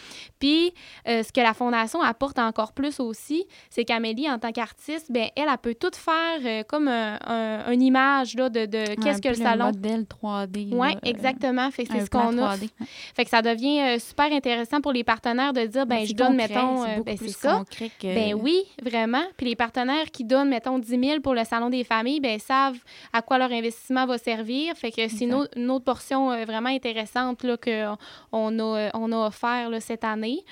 Puis, ce que la Fondation apporte encore plus aussi, c'est qu'Amélie, en tant qu'artiste, ben elle, elle peut tout faire comme un, une image là, de qu'est-ce que le salon? modèle 3D. Oui, exactement. Fait que c'est ce qu'on a. Fait que ça devient euh, super intéressant pour les partenaires de dire, ben, je donne, mettons, c'est euh, ben, ça. Ben oui, vraiment. Puis les partenaires qui donnent, mettons, 10 000 pour le salon des familles, ben savent à quoi leur investissement va servir. Fait que c'est une, autre portion euh, vraiment intéressante qu'on a, on a offert là, cette année.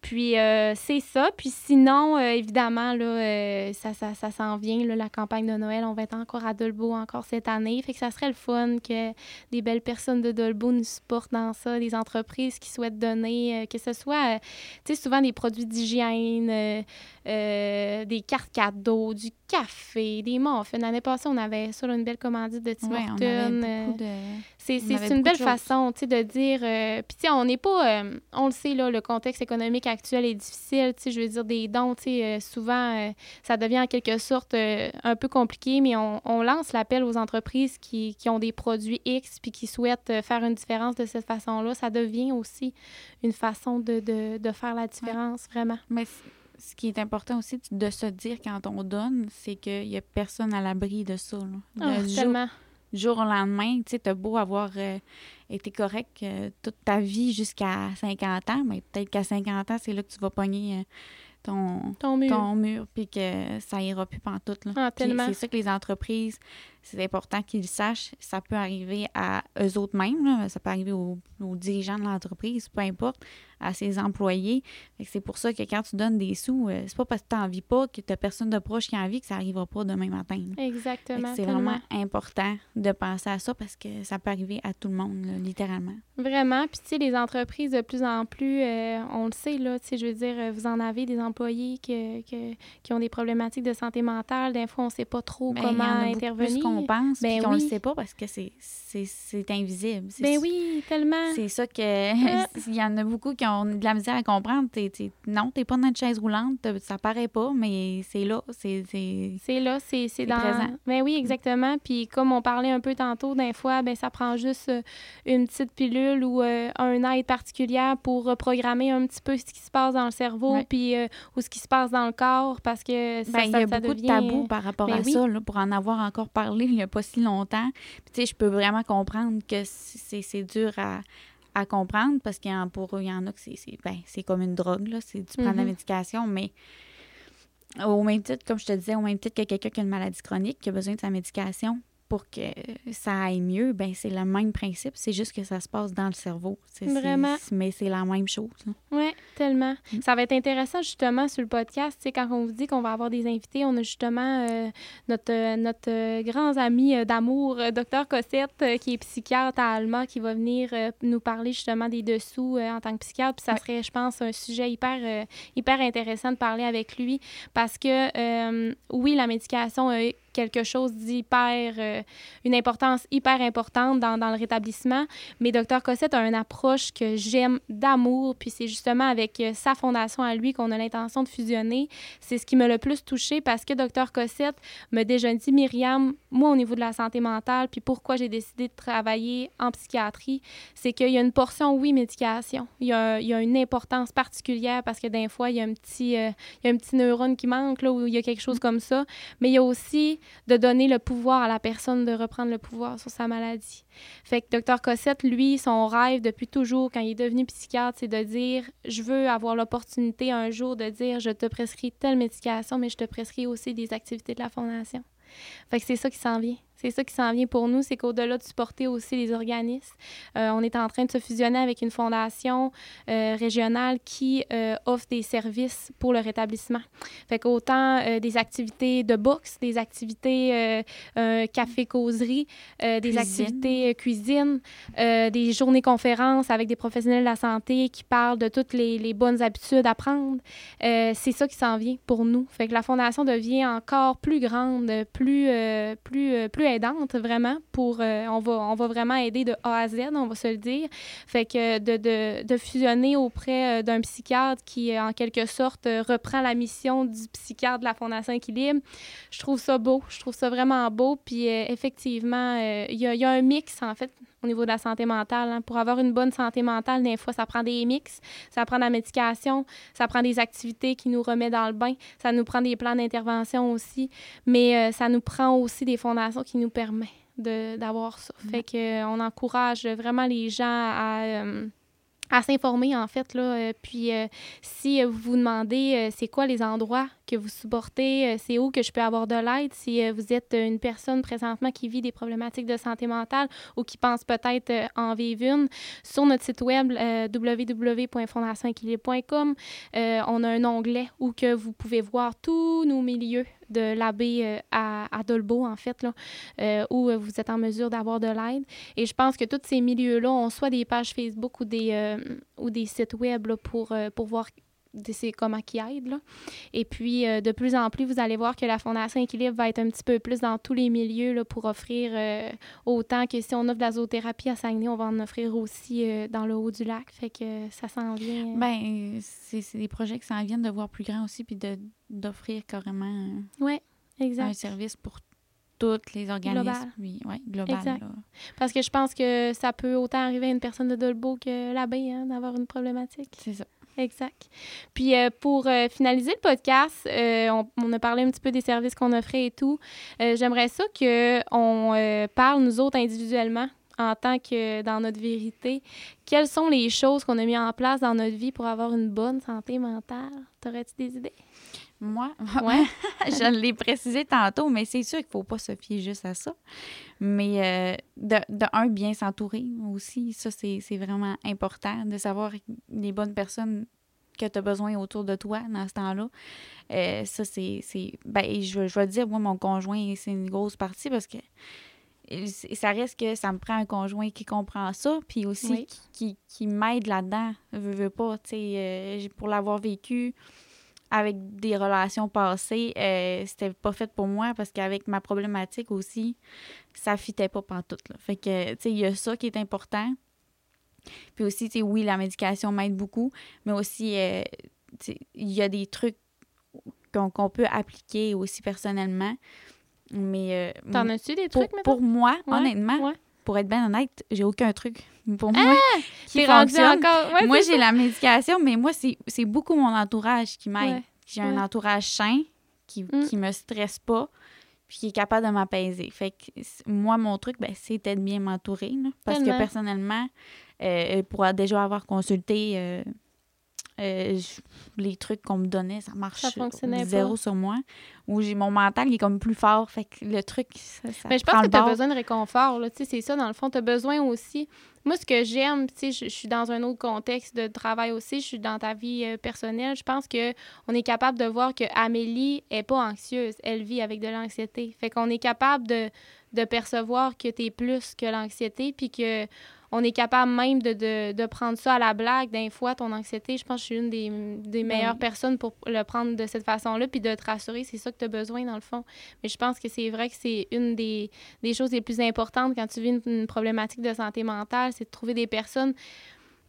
Puis euh, c'est ça. Puis sinon, euh, évidemment, là, euh, ça, ça, ça s'en vient, là, la campagne de Noël. On va être encore à Dolbeau encore cette année. Fait que ça serait le fun que des belles personnes de Dolbeau nous supportent dans ça, des entreprises qui souhaitent donner, que ce soit, tu sais, souvent des produits d'hygiène, des cartes cadeaux, du café, des muffins. L'année passée, on avait ça, une belle commandite de Tim Hortons. C'est une belle façon, tu sais, de dire... Puis, tu sais, on n'est pas... on le sait, là, le contexte économique actuel est difficile. Tu sais, je veux dire, des dons, tu sais, euh, souvent, euh, ça devient en quelque sorte euh, un peu compliqué, mais on, on lance l'appel aux entreprises qui, qui, ont des produits X puis qui souhaitent faire une différence de cette façon-là. Ça devient aussi une façon de, de, de faire la différence, vraiment. Mais ce qui est important aussi de se dire quand on donne, c'est qu'il n'y a personne à l'abri de ça. Oh, tellement jour au lendemain, tu sais, t'as beau avoir été correct toute ta vie jusqu'à 50 ans, mais peut-être qu'à 50 ans, c'est là que tu vas pogner ton, ton mur, puis que ça ira plus pantoute. Là. Ah, c'est ça que les entreprises, c'est important qu'ils sachent. Ça peut arriver à eux autres mêmes, ça peut arriver aux, aux dirigeants de l'entreprise, peu importe à ses employés. C'est pour ça que quand tu donnes des sous, euh, c'est pas parce que tu n'en vis pas que tu n'as personne de proche qui envie que ça n'arrivera pas demain matin. Exactement. C'est vraiment important de penser à ça parce que ça peut arriver à tout le monde, littéralement. Vraiment. Puis, tu sais, les entreprises, de plus en plus, euh, on le sait, là, tu sais, je veux dire, vous en avez des employés que, qui ont des problématiques de santé mentale. Des fois, on ne sait pas trop ben, comment intervenir. Qu'on pense, ben, qu'on ne le sait pas parce que c'est invisible. Ben oui, tellement. C'est ça que. Il y en a beaucoup qui ont de la misère à comprendre. T'es, t'es, non, t'es pas dans une chaise roulante, ça paraît pas, mais c'est là. C'est, c'est... là, c'est, c'est, dans... Présent. Ben oui, exactement. Puis comme on parlait un peu tantôt, d'un fois, ben ça prend juste euh, une petite pilule ou euh, un aide particulière pour reprogrammer un petit peu ce qui se passe dans le cerveau, puis euh, ou ce qui se passe dans le corps, parce que ça, ben, il y a beaucoup de tabous par rapport ben à ça, là, pour en avoir encore parlé il n'y a pas si longtemps. Puis tu sais, je peux vraiment comprendre que c'est, dur à à comprendre parce qu'il y en, pour il y en a que c'est, ben, comme une drogue, là. C'est, tu prends de la mm-hmm. médication, mais au même titre, comme je te disais, au même titre que quelqu'un qui a une maladie chronique, qui a besoin de sa médication, pour que ça aille mieux, ben c'est le même principe. C'est juste que ça se passe dans le cerveau. Vraiment. mais c'est la même chose. Oui, tellement. Mm. Ça va être intéressant justement sur le podcast. quand on vous dit qu'on va avoir des invités, on a justement euh, notre, euh, notre euh, grand ami d'amour, docteur Cossette, qui est psychiatre à Alma, qui va venir nous parler justement des dessous en tant que psychiatre. Puis ça serait, je pense, un sujet hyper, hyper intéressant de parler avec lui parce que, oui, la médication a quelque chose d'hyper, euh, une importance hyper importante dans, dans, le rétablissement. Mais Dr Cossette a une approche que j'aime d'amour, puis c'est justement avec euh, sa fondation à lui qu'on a l'intention de fusionner. C'est ce qui m'a le plus touché parce que Dr Cossette m'a déjà dit, Myriam, moi au niveau de la santé mentale, puis pourquoi j'ai décidé de travailler en psychiatrie, c'est qu'il y a une portion, oui, médication. Il y a, il y a une importance particulière parce que des fois, il y a un petit, euh, il y a un petit neurone qui manque, là, ou il y a quelque chose comme ça. Mais il y a aussi de donner le pouvoir à la personne de reprendre le pouvoir sur sa maladie. Fait que Dr Cossette, lui, son rêve depuis toujours, quand il est devenu psychiatre, c'est de dire je veux avoir l'opportunité un jour de dire je te prescris telle médication, mais je te prescris aussi des activités de la fondation. Fait que c'est ça qui s'en vient. C'est ça qui s'en vient pour nous, c'est qu'au-delà de supporter aussi les organismes, euh, on est en train de se fusionner avec une fondation euh, régionale qui euh, offre des services pour le rétablissement. Fait qu'autant des activités de boxe, des activités café-causerie, des activités cuisine, des journées conférences avec des professionnels de la santé qui parlent de toutes les, les bonnes habitudes à prendre. c'est ça qui s'en vient pour nous. Fait que la fondation devient encore plus grande, plus, plus, plus aidante, vraiment, pour... Euh, on, va, on va vraiment aider de A à Z, on va se le dire. Fait que de, de, de fusionner auprès euh, d'un psychiatre qui, euh, en quelque sorte, reprend la mission du psychiatre de la Fondation Équilibre, je trouve ça beau. Je trouve ça vraiment beau. Puis, effectivement, il y, y a un mix, en fait, au niveau de la santé mentale. Hein. Pour avoir une bonne santé mentale, des fois, ça prend des mix, ça prend de la médication, ça prend des activités qui nous remettent dans le bain, ça nous prend des plans d'intervention aussi, mais euh, ça nous prend aussi des fondations qui nous permettent d'avoir ça. Fait que on encourage vraiment les gens à... Euh, à s'informer, en fait. Là. Euh, puis, si vous vous demandez c'est quoi les endroits que vous supportez, euh, c'est où que je peux avoir de l'aide si euh, vous êtes une personne présentement qui vit des problématiques de santé mentale ou qui pense peut-être euh, en vivre une. Sur notre site web www.fondationequilibre.com, on a un onglet où que vous pouvez voir tous nos milieux de l'abbé à, à, Dolbeau, en fait, là, où vous êtes en mesure d'avoir de l'aide. Et je pense que tous ces milieux-là ont soit des pages Facebook ou des, ou des sites web pour, pour voir c'est comment qui aide. Là. Et puis, euh, de plus en plus, vous allez voir que la Fondation Équilibre va être un petit peu plus dans tous les milieux là, pour offrir euh, autant que si on offre de la zoothérapie à Saguenay, on va en offrir aussi euh, dans le haut du lac. Fait que ça s'en vient. Ben, c'est des projets qui s'en viennent de voir plus grand aussi, puis d'offrir carrément ouais, exact. un service pour toutes les organismes. Global. Oui, ouais, global. Exact. Parce que je pense que ça peut autant arriver à une personne de Dolbeau que l'abbé, hein, d'avoir une problématique. C'est ça. Exact. Puis euh, pour euh, finaliser le podcast, euh, on, a parlé un petit peu des services qu'on offrait et tout. J'aimerais ça qu'on parle, nous autres, individuellement, en tant que dans notre vérité, quelles sont les choses qu'on a mis en place dans notre vie pour avoir une bonne santé mentale? T'aurais-tu des idées? Moi, ouais. je l'ai précisé tantôt, mais c'est sûr qu'il ne faut pas se fier juste à ça. Mais de, de, un, bien s'entourer aussi. Ça, c'est vraiment important de savoir les bonnes personnes que tu as besoin autour de toi dans ce temps-là. Euh, ça, c'est. Ben, je, je vais te dire, moi, mon conjoint, c'est une grosse partie parce que ça reste que ça me prend un conjoint qui comprend ça, puis aussi qui, qui, m'aide là-dedans. Veux, veux pas, tu sais, euh, pour l'avoir vécu avec des relations passées, euh, c'était pas fait pour moi parce qu'avec ma problématique aussi, ça fitait pas pantoute. Là. Fait que, tu sais, il y a ça qui est important. Puis aussi, tu sais, oui, la médication m'aide beaucoup, mais aussi, euh, il y a des trucs qu'on peut appliquer aussi personnellement. Mais. Euh, T'en as-tu des trucs, pour, pour moi, honnêtement, pour être bien honnête, j'ai aucun truc pour moi ah! qui fonctionne. Encore... moi, j'ai la médication, mais moi, c'est beaucoup mon entourage qui m'aide. J'ai un entourage sain qui, mm. qui me stresse pas puis qui est capable de m'apaiser. Fait que moi, mon truc, ben, c'est d'être bien m'entourer. Parce que personnellement, euh, pour déjà avoir consulté euh, euh, les trucs qu'on me donnait, ça marche zéro sur moi. Ou j'ai mon mental qui est comme plus fort. Fait que le truc, ça, Mais je pense que tu as besoin de réconfort. C'est ça, dans le fond. Tu as besoin aussi. Moi, ce que j'aime, je, je suis dans un autre contexte de travail aussi. Je suis dans ta vie euh, personnelle. Je pense que on est capable de voir que Amélie est pas anxieuse. Elle vit avec de l'anxiété. Fait qu'on est capable de, de percevoir que tu es plus que l'anxiété. Puis que on est capable même de, de, de, prendre ça à la blague. D'un fois, ton anxiété, je pense que je suis une des, des ben meilleures personnes pour le prendre de cette façon-là, puis de te rassurer, c'est ça que tu as besoin dans le fond. Mais je pense que c'est vrai que c'est une des, des, choses les plus importantes quand tu vis une, une problématique de santé mentale, c'est de trouver des personnes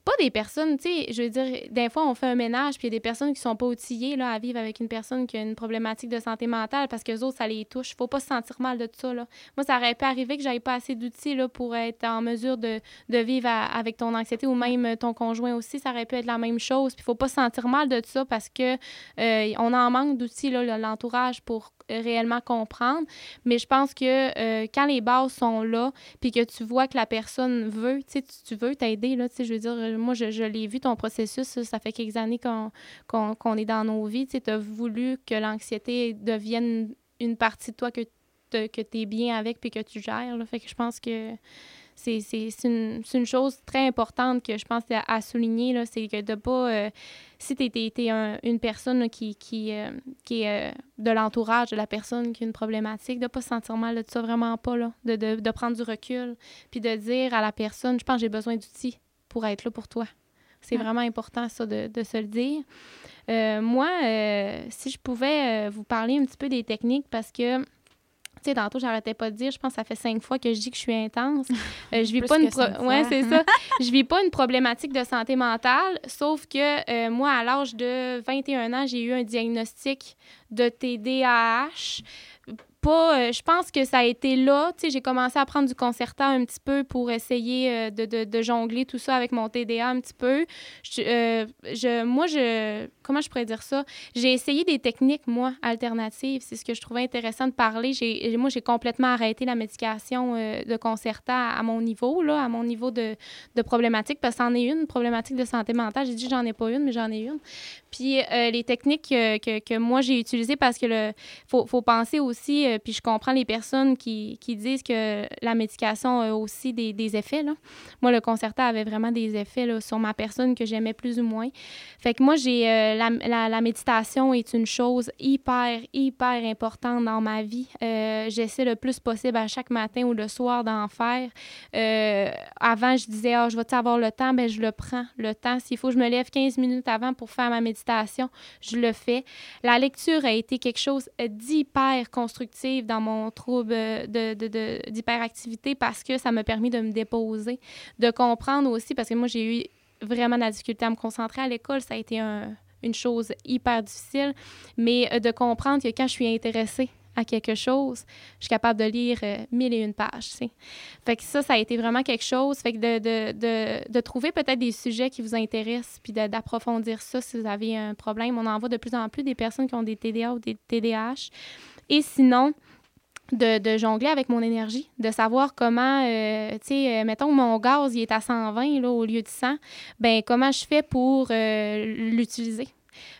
pas des personnes, tu sais, je veux dire, des fois, on fait un ménage, puis il y a des personnes qui sont pas outillées là, à vivre avec une personne qui a une problématique de santé mentale parce que autres, ça les touche. faut pas se sentir mal de ça. Là. Moi, ça aurait pu arriver que j'avais pas assez d'outils pour être en mesure de, de vivre avec ton anxiété ou même ton conjoint aussi. Ça aurait pu être la même chose. Puis faut pas se sentir mal de ça parce que euh, on en manque d'outils, l'entourage, pour réellement comprendre. Mais je pense que euh, quand les bases sont là, puis que tu vois que la personne veut, tu tu veux t'aider, là, je veux dire, euh, moi, je, je l'ai vu, ton processus, ça, fait quelques années qu'on est dans nos vies, tu as voulu que l'anxiété devienne une partie de toi que, que tu es bien avec, puis que tu gères. Fait que je pense que c'est une, une, chose très importante que je pense à, souligner, c'est que de pas... Euh, si tu es, une personne qui, qui, euh, qui est euh, de l'entourage de la personne qui a une problématique, de pas se sentir mal de ça, vraiment pas, là, de, de, de prendre du recul, puis de dire à la personne, je pense que j'ai besoin d'outils pour être là pour toi. C'est vraiment important, ça, de, de, se le dire. moi, si je pouvais vous parler un petit peu des techniques, parce que tu sais, tantôt, j'arrêtais pas de dire, je pense que ça fait cinq fois que je dis que je suis intense. Euh, je vis pas une ouais, c'est ça. je vis pas une problématique de santé mentale, sauf que euh, moi, à l'âge de 21 ans, j'ai eu un diagnostic de TDAH pas. Euh, je pense que ça a été là. J'ai commencé à prendre du concertant un petit peu pour essayer euh, de, de, jongler tout ça avec mon TDA un petit peu. Euh, je, moi, je. Comment je pourrais dire ça? J'ai essayé des techniques, moi, alternatives. C'est ce que je trouvais intéressant de parler. Moi, j'ai complètement arrêté la médication de concertant à, mon niveau, là, à mon niveau de, de problématique, parce que c'en est une, problématique de santé mentale. J'ai dit, j'en ai pas une, mais j'en ai une. Puis les techniques que, que, moi, j'ai utilisées, parce que le faut, faut penser aussi euh, puis je comprends les personnes qui, qui, disent que la médication a aussi des, des effets. Là. Moi, le concerta avait vraiment des effets là, sur ma personne que j'aimais plus ou moins. Fait que moi, j'ai euh, la, la, méditation est une chose hyper, hyper importante dans ma vie. Euh, j'essaie le plus possible à chaque matin ou le soir d'en faire. avant, je disais, ah, je vais avoir le temps? Ben, je le prends, le temps. S'il faut que je me lève 15 minutes avant pour faire ma méditation, je le fais. La lecture a été quelque chose d'hyper constructif dans mon trouble d'hyperactivité de, de, parce que ça m'a permis de me déposer, de comprendre aussi, parce que moi, j'ai eu vraiment de la difficulté à me concentrer à l'école. Ça a été une chose hyper difficile, mais euh, de comprendre que quand je suis intéressée à quelque chose, je suis capable de lire euh, mille et une pages. Fait que ça, ça a été vraiment quelque chose. Fait que de, de, de, de trouver peut-être des sujets qui vous intéressent, puis d'approfondir ça si vous avez un problème. On en voit de plus en plus des personnes qui ont des TDA ou des TDAH. Et sinon, de, jongler avec mon énergie, de savoir comment, euh, tu sais, euh, mettons mon gaz, il est à 120 là, au lieu de 100, ben comment je fais pour euh, l'utiliser?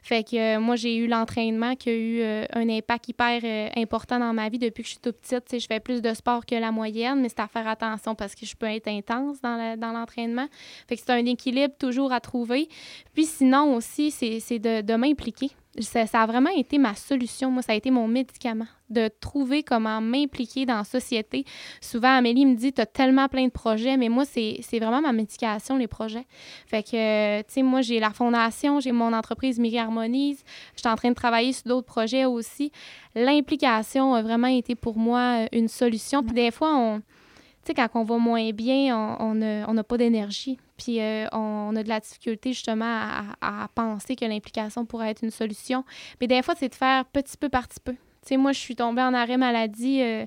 Fait que moi, j'ai eu l'entraînement qui a eu un impact hyper important dans ma vie depuis que je suis toute petite. Je fais plus de sport que la moyenne, mais c'est à faire attention parce que je peux être intense dans l'entraînement. fait que c'est un équilibre toujours à trouver. Puis sinon aussi, c'est de, de m'impliquer ça, a vraiment été ma solution. Moi, ça a été mon médicament, de trouver comment m'impliquer dans la société. Souvent, Amélie me dit, tu as tellement plein de projets, mais moi, c'est vraiment ma médication, les projets. Fait que, tu sais, moi, j'ai la fondation, j'ai mon entreprise Miri Harmonise. Je suis en train de travailler sur d'autres projets aussi. L'implication a vraiment été pour moi une solution. Puis des fois, on quand on va moins bien, on n'a pas d'énergie. Puis euh, on, a de la difficulté justement à, penser que l'implication pourrait être une solution. Mais des fois, c'est de faire petit peu par petit peu. Tu sais, moi, je suis tombée en arrêt maladie euh,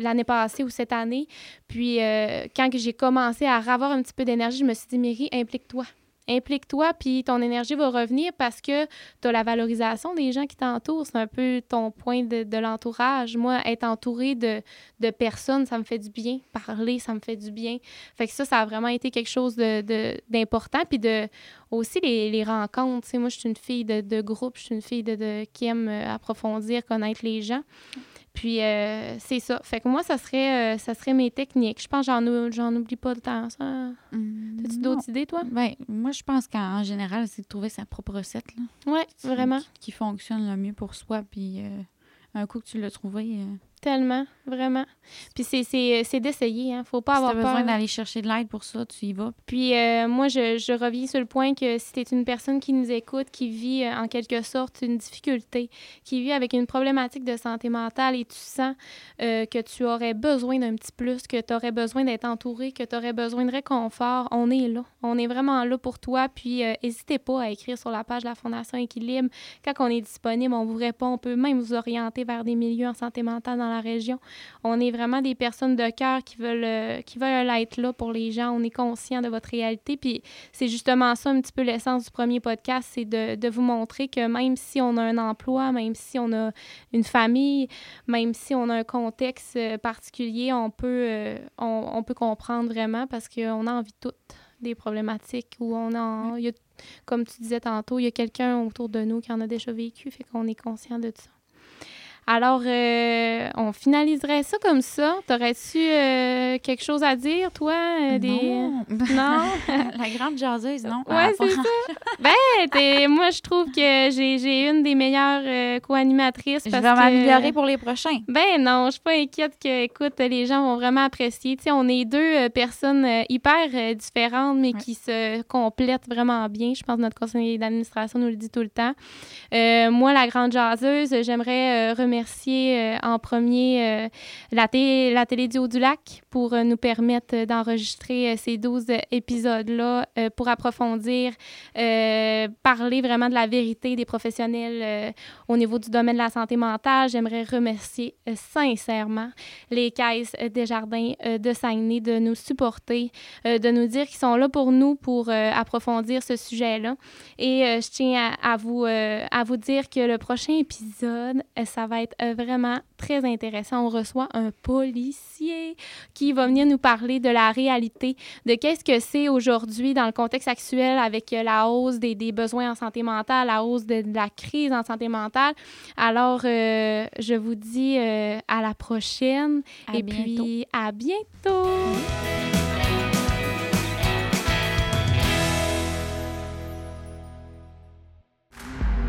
l'année passée ou cette année. Puis, euh, quand j'ai commencé à avoir un petit peu d'énergie, je me suis dit, Mary, implique-toi implique-toi, puis ton énergie va revenir parce que tu as la valorisation des gens qui t'entourent. C'est un peu ton point de, l'entourage. Moi, être entourée de, personnes, ça me fait du bien. Parler, ça me fait du bien. Fait que ça, ça a vraiment été quelque chose d'important. puis de aussi les, les rencontres. moi, je suis une fille de, groupe, je suis une fille de, qui aime euh, approfondir, connaître les gens. Puis euh, c'est ça. Fait que moi, ça serait, euh, ça serait mes techniques. Je pense que j'en, j'en oublie pas de temps. Ça. Mmh, As-tu d'autres idées, toi? Ben, moi, je pense qu'en général, c'est de trouver sa propre recette. Oui, vraiment. Qui, fonctionne le mieux pour soi. Puis euh, un coup que tu l'as trouvé. Tellement. vraiment. Puis c'est d'essayer, hein. Faut pas avoir peur. besoin d'aller chercher de l'aide pour ça, tu y vas. Puis euh, moi, je, je, reviens sur le point que si tu es une personne qui nous écoute, qui vit euh, en quelque sorte une difficulté, qui vit avec une problématique de santé mentale et tu sens euh, que tu aurais besoin d'un petit plus, que tu aurais besoin d'être entouré, que tu aurais besoin de réconfort, on est là. On est vraiment là pour toi. Puis n'hésitez pas à écrire sur la page de la Fondation Équilibre. Quand on est disponible, on vous répond. On peut même vous orienter vers des milieux en santé mentale dans la région. On est vraiment des personnes de cœur qui veulent, euh, qui veulent être là pour les gens. On est conscient de votre réalité. Puis c'est justement ça un petit peu l'essence du premier podcast, c'est de, de, vous montrer que même si on a un emploi, même si on a une famille, même si on a un contexte euh, particulier, on peut, euh, on, on, peut comprendre vraiment parce qu'on a envie de toutes des problématiques où on a, y a, comme tu disais tantôt, il y a quelqu'un autour de nous qui en a déjà vécu, fait qu'on est conscient de ça. Alors, euh, on finaliserait ça comme ça. T'aurais-tu euh, quelque chose à dire, toi? Euh, des... Non. non? La grande jaseuse, non? Oui, c'est ça. ben, moi, je trouve que j'ai une des meilleures co-animatrices. Je vais m'améliorer pour les prochains. Ben non, je suis pas inquiète que, écoute, les gens vont vraiment apprécier. Tu sais, on est deux personnes hyper différentes, mais qui se complètent vraiment bien. Je pense que notre conseiller d'administration nous le dit tout le temps. moi, la grande jaseuse, j'aimerais remercier remercier euh, en premier euh, la, télé, la Télédio du Lac pour euh, nous permettre d'enregistrer ces 12 épisodes-là pour approfondir, parler vraiment de la vérité des professionnels au niveau du domaine de la santé mentale. J'aimerais remercier sincèrement les caisses des jardins de Saguenay de nous supporter, de nous dire qu'ils sont là pour nous pour approfondir ce sujet-là. Et je tiens à, vous, à vous dire que le prochain épisode, ça va être euh, vraiment très intéressant. On reçoit un policier qui va venir nous parler de la réalité, de qu'est-ce que c'est aujourd'hui dans le contexte actuel avec euh, la hausse des, besoins en santé mentale, la hausse de, la crise en santé mentale. Alors, euh, je vous dis à la prochaine et puis à bientôt.